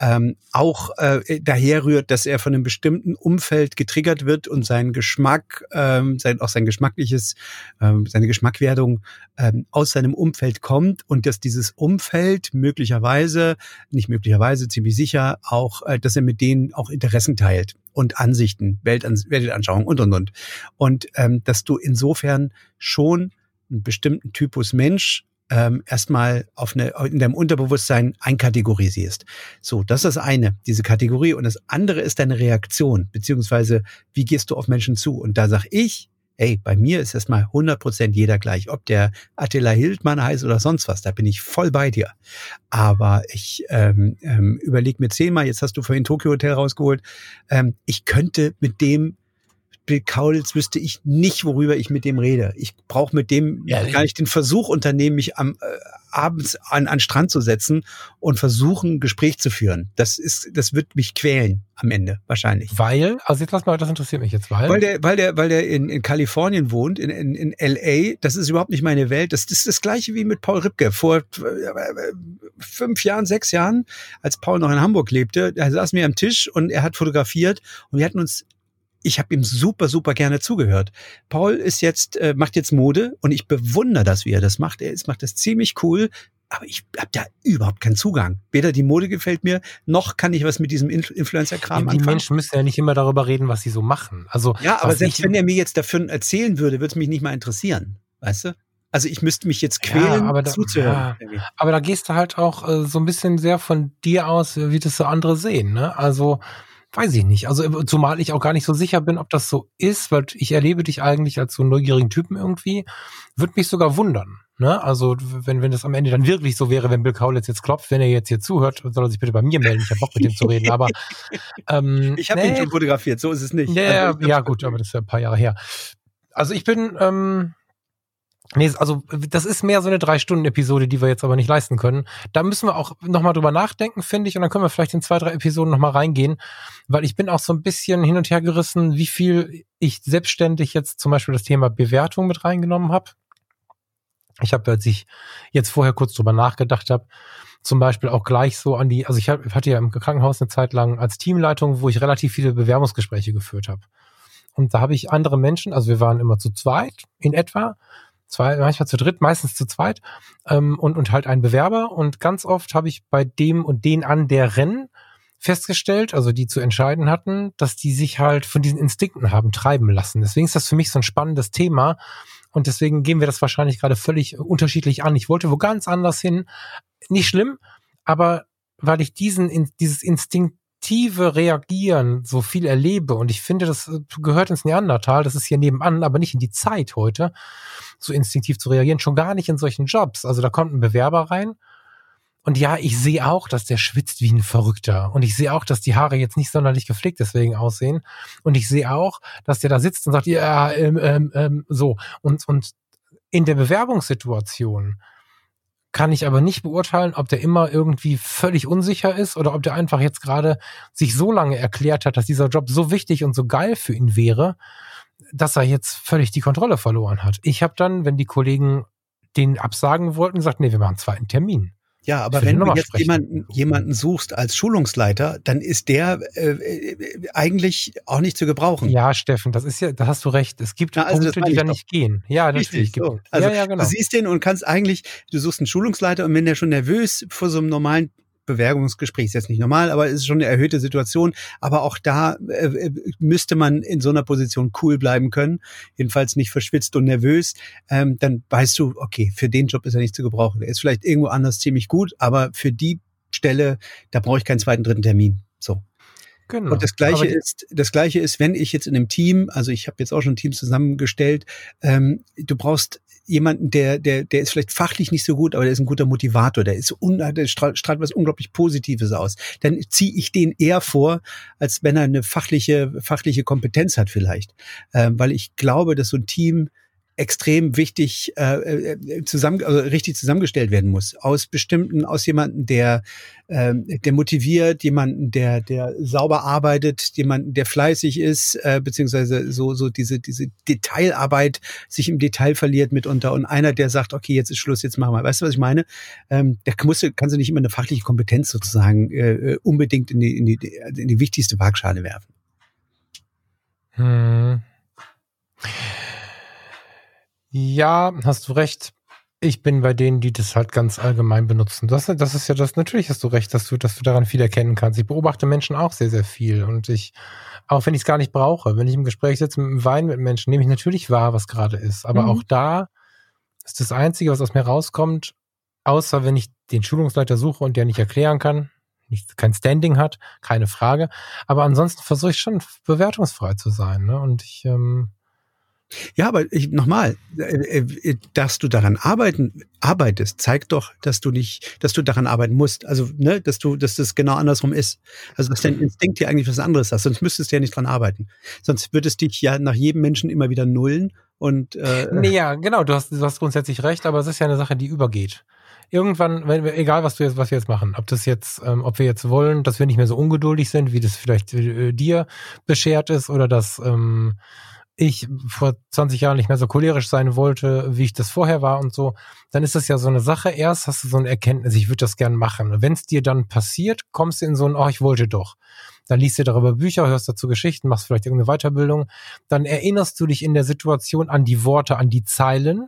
ähm, auch äh, daherrührt, dass er von einem bestimmten Umfeld getriggert wird und sein Geschmack, ähm, sein, auch sein geschmackliches, ähm, seine Geschmackwerdung ähm, aus seinem Umfeld kommt und dass dieses Umfeld möglicherweise, nicht möglicherweise, ziemlich sicher auch, äh, dass er mit denen auch Interessen teilt und Ansichten, Weltans Weltanschauung und und und. Und ähm, dass du insofern schon einen bestimmten Typus Mensch ähm, erstmal auf eine, in deinem Unterbewusstsein einkategorisierst. So, das ist das eine, diese Kategorie. Und das andere ist deine Reaktion, beziehungsweise wie gehst du auf Menschen zu? Und da sag ich, ey, bei mir ist erstmal 100 Prozent jeder gleich, ob der Attila Hildmann heißt oder sonst was, da bin ich voll bei dir. Aber ich ähm, ähm, überlege mir zehnmal, jetzt hast du vorhin Tokyo Hotel rausgeholt, ähm, ich könnte mit dem Bill Kaulitz wüsste ich nicht, worüber ich mit dem rede. Ich brauche mit dem ja, gar nicht den Versuch unternehmen, mich am äh, abends an an Strand zu setzen und versuchen, ein Gespräch zu führen. Das ist, das wird mich quälen am Ende wahrscheinlich. Weil, also jetzt lass mal, das interessiert mich jetzt, weil. Weil der, weil der, weil der in, in Kalifornien wohnt, in, in, in LA, das ist überhaupt nicht meine Welt. Das, das ist das gleiche wie mit Paul Ripke. Vor äh, fünf Jahren, sechs Jahren, als Paul noch in Hamburg lebte, er saß mir am Tisch und er hat fotografiert und wir hatten uns ich habe ihm super, super gerne zugehört. Paul ist jetzt, äh, macht jetzt Mode und ich bewundere das, wie er das macht. Er ist, macht das ziemlich cool, aber ich habe da überhaupt keinen Zugang. Weder die Mode gefällt mir, noch kann ich was mit diesem Influencer-Kram anfangen. Die Menschen müssen ja nicht immer darüber reden, was sie so machen. Also ja, aber selbst wenn er mir jetzt dafür erzählen würde, würde es mich nicht mal interessieren, weißt du? Also ich müsste mich jetzt quälen, ja, aber da, zuzuhören. Ja, aber da gehst du halt auch äh, so ein bisschen sehr von dir aus, wie das so andere sehen. Ne? Also weiß ich nicht. Also zumal ich auch gar nicht so sicher bin, ob das so ist, weil ich erlebe dich eigentlich als so einen neugierigen Typen irgendwie. Würde mich sogar wundern. Ne? Also wenn, wenn das am Ende dann wirklich so wäre, wenn Bill Kaulitz jetzt klopft, wenn er jetzt hier zuhört, soll er sich bitte bei mir melden. Ich habe Bock mit ihm zu reden. Aber (laughs) ähm, ich habe nee, ihn schon fotografiert, so ist es nicht. Ja, also, ja gut, aber das ist ja ein paar Jahre her. Also ich bin ähm, Nee, also das ist mehr so eine Drei-Stunden-Episode, die wir jetzt aber nicht leisten können. Da müssen wir auch nochmal drüber nachdenken, finde ich, und dann können wir vielleicht in zwei, drei Episoden nochmal reingehen, weil ich bin auch so ein bisschen hin und her gerissen, wie viel ich selbstständig jetzt zum Beispiel das Thema Bewertung mit reingenommen habe. Ich habe, als ich jetzt vorher kurz drüber nachgedacht habe, zum Beispiel auch gleich so an die, also ich hatte ja im Krankenhaus eine Zeit lang als Teamleitung, wo ich relativ viele Bewerbungsgespräche geführt habe. Und da habe ich andere Menschen, also wir waren immer zu zweit in etwa, zwei, manchmal zu dritt, meistens zu zweit ähm, und, und halt ein Bewerber. Und ganz oft habe ich bei dem und den an der Rennen festgestellt, also die zu entscheiden hatten, dass die sich halt von diesen Instinkten haben treiben lassen. Deswegen ist das für mich so ein spannendes Thema. Und deswegen gehen wir das wahrscheinlich gerade völlig unterschiedlich an. Ich wollte wo ganz anders hin. Nicht schlimm, aber weil ich diesen, dieses Instinkt aktive Reagieren so viel erlebe und ich finde, das äh, gehört ins Neandertal, das ist hier nebenan, aber nicht in die Zeit heute, so instinktiv zu reagieren, schon gar nicht in solchen Jobs. Also da kommt ein Bewerber rein und ja, ich sehe auch, dass der schwitzt wie ein Verrückter. Und ich sehe auch, dass die Haare jetzt nicht sonderlich gepflegt deswegen aussehen. Und ich sehe auch, dass der da sitzt und sagt, ja, ähm, ähm, ähm, so. Und, und in der Bewerbungssituation kann ich aber nicht beurteilen, ob der immer irgendwie völlig unsicher ist oder ob der einfach jetzt gerade sich so lange erklärt hat, dass dieser Job so wichtig und so geil für ihn wäre, dass er jetzt völlig die Kontrolle verloren hat. Ich habe dann, wenn die Kollegen den absagen wollten, gesagt, nee, wir machen einen zweiten Termin. Ja, aber wenn du jetzt jemanden, jemanden suchst als Schulungsleiter, dann ist der äh, äh, eigentlich auch nicht zu gebrauchen. Ja, Steffen, das ist ja, da hast du recht. Es gibt Na, also Punkte, die da nicht gehen. Ja, natürlich. Richtig, so. Also ja, ja, genau. du siehst den und kannst eigentlich, du suchst einen Schulungsleiter und wenn der schon nervös vor so einem normalen Bewerbungsgespräch ist jetzt nicht normal, aber es ist schon eine erhöhte Situation. Aber auch da äh, äh, müsste man in so einer Position cool bleiben können, jedenfalls nicht verschwitzt und nervös. Ähm, dann weißt du, okay, für den Job ist er nicht zu gebrauchen. Er ist vielleicht irgendwo anders ziemlich gut, aber für die Stelle, da brauche ich keinen zweiten, dritten Termin. So. Genau. Und das gleiche ist, das gleiche ist, wenn ich jetzt in einem Team, also ich habe jetzt auch schon Teams zusammengestellt, ähm, du brauchst jemanden, der, der, der ist vielleicht fachlich nicht so gut, aber der ist ein guter Motivator, der ist un, der strahlt, was unglaublich Positives aus. Dann ziehe ich den eher vor, als wenn er eine fachliche, fachliche Kompetenz hat vielleicht. Ähm, weil ich glaube, dass so ein Team extrem wichtig äh, äh, zusammen, also richtig zusammengestellt werden muss. Aus bestimmten, aus jemanden, der, äh, der motiviert, jemanden, der, der sauber arbeitet, jemanden, der fleißig ist, äh, beziehungsweise so, so diese, diese Detailarbeit sich im Detail verliert mitunter und einer, der sagt, okay, jetzt ist Schluss, jetzt machen wir. Weißt du, was ich meine? Ähm, der muss, kannst du nicht immer eine fachliche Kompetenz sozusagen äh, unbedingt in die, in die, in die wichtigste Waagschale werfen. Hm. Ja, hast du recht. Ich bin bei denen, die das halt ganz allgemein benutzen. Das, das ist ja das, natürlich hast du recht, dass du, dass du daran viel erkennen kannst. Ich beobachte Menschen auch sehr, sehr viel. Und ich, auch wenn ich es gar nicht brauche, wenn ich im Gespräch sitze mit einem Wein mit Menschen, nehme ich natürlich wahr, was gerade ist. Aber mhm. auch da ist das Einzige, was aus mir rauskommt, außer wenn ich den Schulungsleiter suche und der nicht erklären kann, nicht, kein Standing hat, keine Frage. Aber ansonsten versuche ich schon bewertungsfrei zu sein. Ne? Und ich, ähm, ja, aber ich, nochmal, äh, äh, dass du daran arbeiten, arbeitest, zeigt doch, dass du nicht, dass du daran arbeiten musst. Also, ne, dass du, dass das genau andersrum ist. Also, dass dein Instinkt dir eigentlich was anderes sagt. Sonst müsstest du ja nicht dran arbeiten. Sonst würdest dich ja nach jedem Menschen immer wieder nullen und, äh, Nee, ja, genau, du hast, du hast grundsätzlich recht, aber es ist ja eine Sache, die übergeht. Irgendwann, wenn, egal was du jetzt, was wir jetzt machen, ob das jetzt, ähm, ob wir jetzt wollen, dass wir nicht mehr so ungeduldig sind, wie das vielleicht äh, dir beschert ist, oder dass, ähm, ich vor 20 Jahren nicht mehr so cholerisch sein wollte, wie ich das vorher war und so, dann ist das ja so eine Sache. Erst hast du so eine Erkenntnis, ich würde das gern machen. Wenn es dir dann passiert, kommst du in so ein, oh, ich wollte doch. Dann liest du darüber Bücher, hörst dazu Geschichten, machst vielleicht irgendeine Weiterbildung. Dann erinnerst du dich in der Situation an die Worte, an die Zeilen.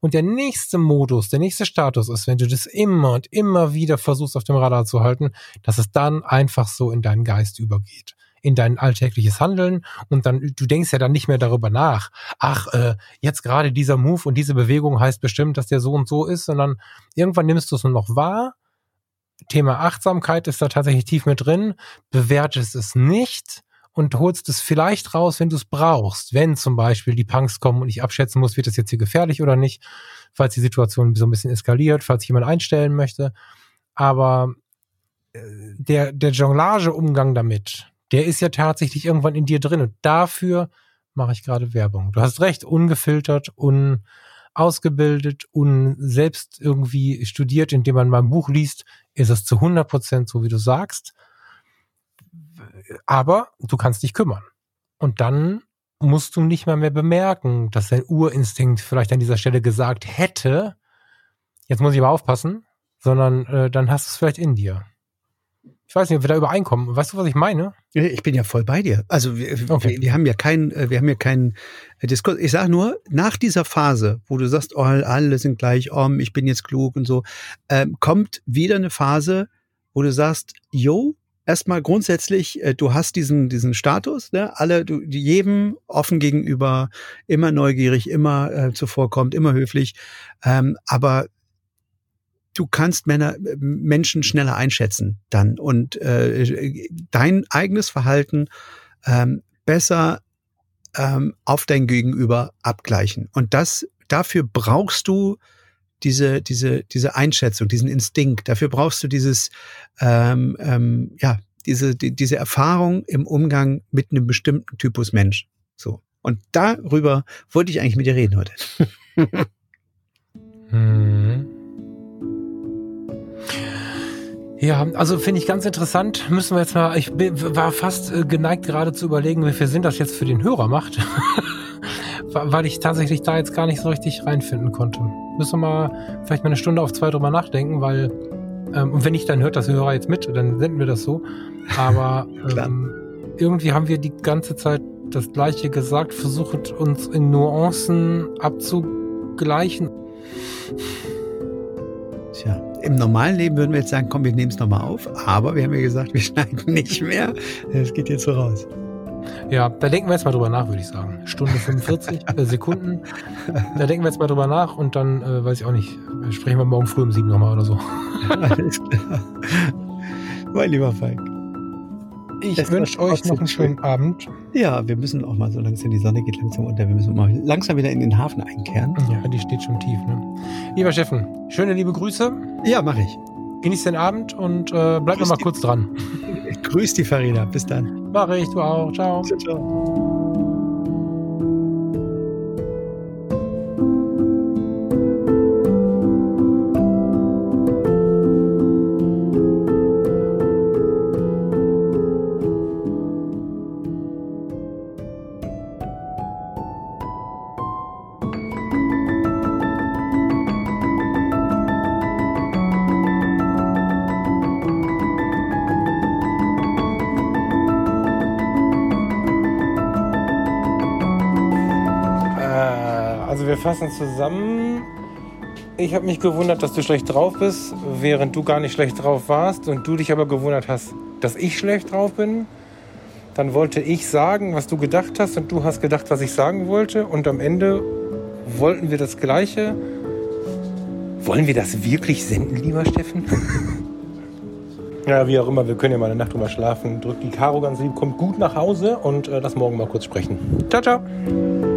Und der nächste Modus, der nächste Status ist, wenn du das immer und immer wieder versuchst auf dem Radar zu halten, dass es dann einfach so in deinen Geist übergeht in dein alltägliches Handeln und dann, du denkst ja dann nicht mehr darüber nach, ach, äh, jetzt gerade dieser Move und diese Bewegung heißt bestimmt, dass der so und so ist, sondern irgendwann nimmst du es nur noch wahr. Thema Achtsamkeit ist da tatsächlich tief mit drin, bewertest es nicht und holst es vielleicht raus, wenn du es brauchst. Wenn zum Beispiel die Punks kommen und ich abschätzen muss, wird das jetzt hier gefährlich oder nicht, falls die Situation so ein bisschen eskaliert, falls jemand einstellen möchte. Aber äh, der, der Jonglage-Umgang damit, der ist ja tatsächlich irgendwann in dir drin. Und dafür mache ich gerade Werbung. Du hast recht, ungefiltert, unausgebildet, un selbst irgendwie studiert, indem man mal ein Buch liest, ist es zu 100 Prozent so, wie du sagst. Aber du kannst dich kümmern. Und dann musst du nicht mal mehr bemerken, dass dein Urinstinkt vielleicht an dieser Stelle gesagt hätte, jetzt muss ich aber aufpassen, sondern äh, dann hast du es vielleicht in dir. Ich weiß nicht, ob wir da übereinkommen. Weißt du, was ich meine? Ich bin ja voll bei dir. Also wir, okay. wir, wir haben ja keinen, äh, wir haben ja keinen äh, Diskurs. Ich sage nur, nach dieser Phase, wo du sagst, oh, alle sind gleich, oh, ich bin jetzt klug und so, ähm, kommt wieder eine Phase, wo du sagst, yo, erstmal grundsätzlich, äh, du hast diesen, diesen Status, ne? alle, du, jedem offen gegenüber, immer neugierig, immer äh, zuvorkommt, immer höflich, ähm, aber du kannst Männer, Menschen schneller einschätzen dann und äh, dein eigenes Verhalten ähm, besser ähm, auf dein Gegenüber abgleichen. Und das dafür brauchst du diese diese diese Einschätzung, diesen Instinkt. Dafür brauchst du dieses ähm, ähm, ja diese die, diese Erfahrung im Umgang mit einem bestimmten Typus Mensch. So und darüber wollte ich eigentlich mit dir reden heute. (laughs) hm. Ja, also finde ich ganz interessant. Müssen wir jetzt mal, ich bin, war fast äh, geneigt gerade zu überlegen, wie viel Sinn das jetzt für den Hörer macht. (laughs) Weil ich tatsächlich da jetzt gar nicht so richtig reinfinden konnte. Müssen wir mal vielleicht mal eine Stunde auf zwei drüber nachdenken, weil, ähm, und wenn nicht, dann hört das Hörer jetzt mit, dann senden wir das so. Aber (laughs) ähm, irgendwie haben wir die ganze Zeit das Gleiche gesagt, versucht uns in Nuancen abzugleichen. Im normalen Leben würden wir jetzt sagen, komm, wir nehmen es nochmal auf. Aber wir haben ja gesagt, (laughs) wir schneiden nicht mehr. Es geht jetzt so raus. Ja, da denken wir jetzt mal drüber nach, würde ich sagen. Stunde 45 (laughs) äh, Sekunden. Da denken wir jetzt mal drüber nach und dann, äh, weiß ich auch nicht, sprechen wir morgen früh um sieben nochmal oder so. (laughs) Alles klar. Mein lieber Falk. Ich wünsche euch noch einen schönen Abend. Ja, wir müssen auch mal so langsam, die Sonne geht langsam unter, wir müssen mal langsam wieder in den Hafen einkehren. Ja, die steht schon tief. Ne? Lieber Steffen, schöne liebe Grüße. Ja, mache ich. Genieß den Abend und äh, bleib noch mal kurz dran. (laughs) Grüß die Farina. Bis dann. Mach ich, du auch. Ciao. Ciao, ciao. Fassen zusammen. Ich habe mich gewundert, dass du schlecht drauf bist, während du gar nicht schlecht drauf warst und du dich aber gewundert hast, dass ich schlecht drauf bin. Dann wollte ich sagen, was du gedacht hast und du hast gedacht, was ich sagen wollte und am Ende wollten wir das Gleiche. Wollen wir das wirklich senden, lieber Steffen? (laughs) ja, wie auch immer, wir können ja mal eine Nacht drüber schlafen. Drückt die Karo ganz lieb, kommt gut nach Hause und äh, lass morgen mal kurz sprechen. Ciao, ciao.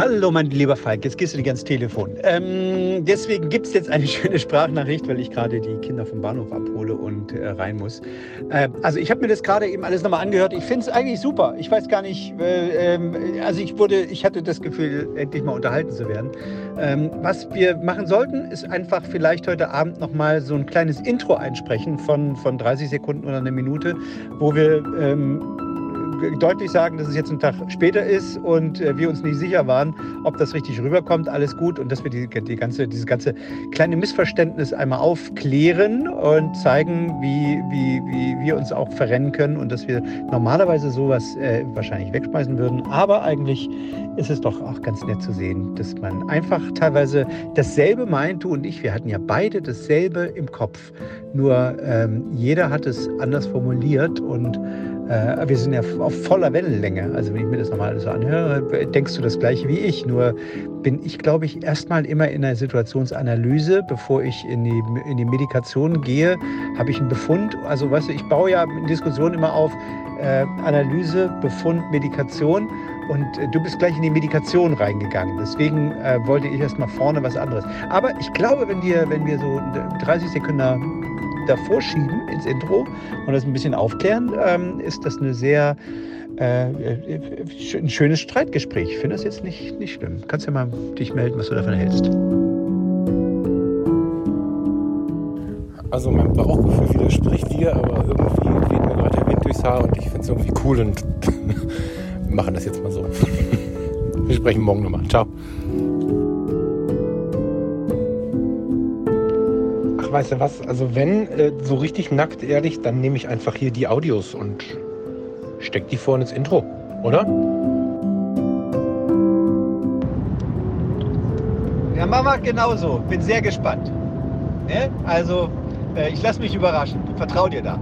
Hallo, mein lieber Falk, jetzt gehst du nicht ans Telefon. Ähm, deswegen gibt es jetzt eine (laughs) schöne Sprachnachricht, weil ich gerade die Kinder vom Bahnhof abhole und äh, rein muss. Äh, also ich habe mir das gerade eben alles nochmal angehört. Ich finde es eigentlich super. Ich weiß gar nicht, äh, ähm, also ich wurde, ich hatte das Gefühl, endlich mal unterhalten zu werden. Ähm, was wir machen sollten, ist einfach vielleicht heute Abend nochmal so ein kleines Intro einsprechen von, von 30 Sekunden oder eine Minute, wo wir ähm, deutlich sagen, dass es jetzt ein Tag später ist und äh, wir uns nicht sicher waren, ob das richtig rüberkommt, alles gut und dass wir die, die ganze, dieses ganze kleine Missverständnis einmal aufklären und zeigen, wie, wie, wie wir uns auch verrennen können und dass wir normalerweise sowas äh, wahrscheinlich wegschmeißen würden. Aber eigentlich ist es doch auch ganz nett zu sehen, dass man einfach teilweise dasselbe meint, du und ich, wir hatten ja beide dasselbe im Kopf. Nur ähm, jeder hat es anders formuliert und äh, wir sind ja auf voller Wellenlänge. Also wenn ich mir das nochmal so anhöre, denkst du das gleiche wie ich. Nur bin ich, glaube ich, erstmal immer in einer Situationsanalyse, bevor ich in die, in die Medikation gehe, habe ich einen Befund. Also weißt du, ich baue ja in Diskussionen immer auf äh, Analyse, Befund, Medikation. Und äh, du bist gleich in die Medikation reingegangen. Deswegen äh, wollte ich erst mal vorne was anderes. Aber ich glaube, wenn wir, wenn wir so 30 Sekunden davor schieben ins Intro und das ein bisschen aufklären, ähm, ist das eine sehr äh, ein schönes Streitgespräch. Ich finde das jetzt nicht, nicht schlimm. Kannst ja mal dich melden, was du davon hältst. Also mein Bauchgefühl widerspricht dir, aber irgendwie weht mir gerade der Wind durchs Haar und ich finde es irgendwie cool und wir (laughs) machen das jetzt mal so. (laughs) Wir sprechen morgen nochmal. Ciao. Weißt du was, also wenn äh, so richtig nackt ehrlich, dann nehme ich einfach hier die Audios und steck die vorne ins Intro, oder? Ja, Mama genauso. Bin sehr gespannt. Ne? Also, äh, ich lasse mich überraschen. Vertrau dir da.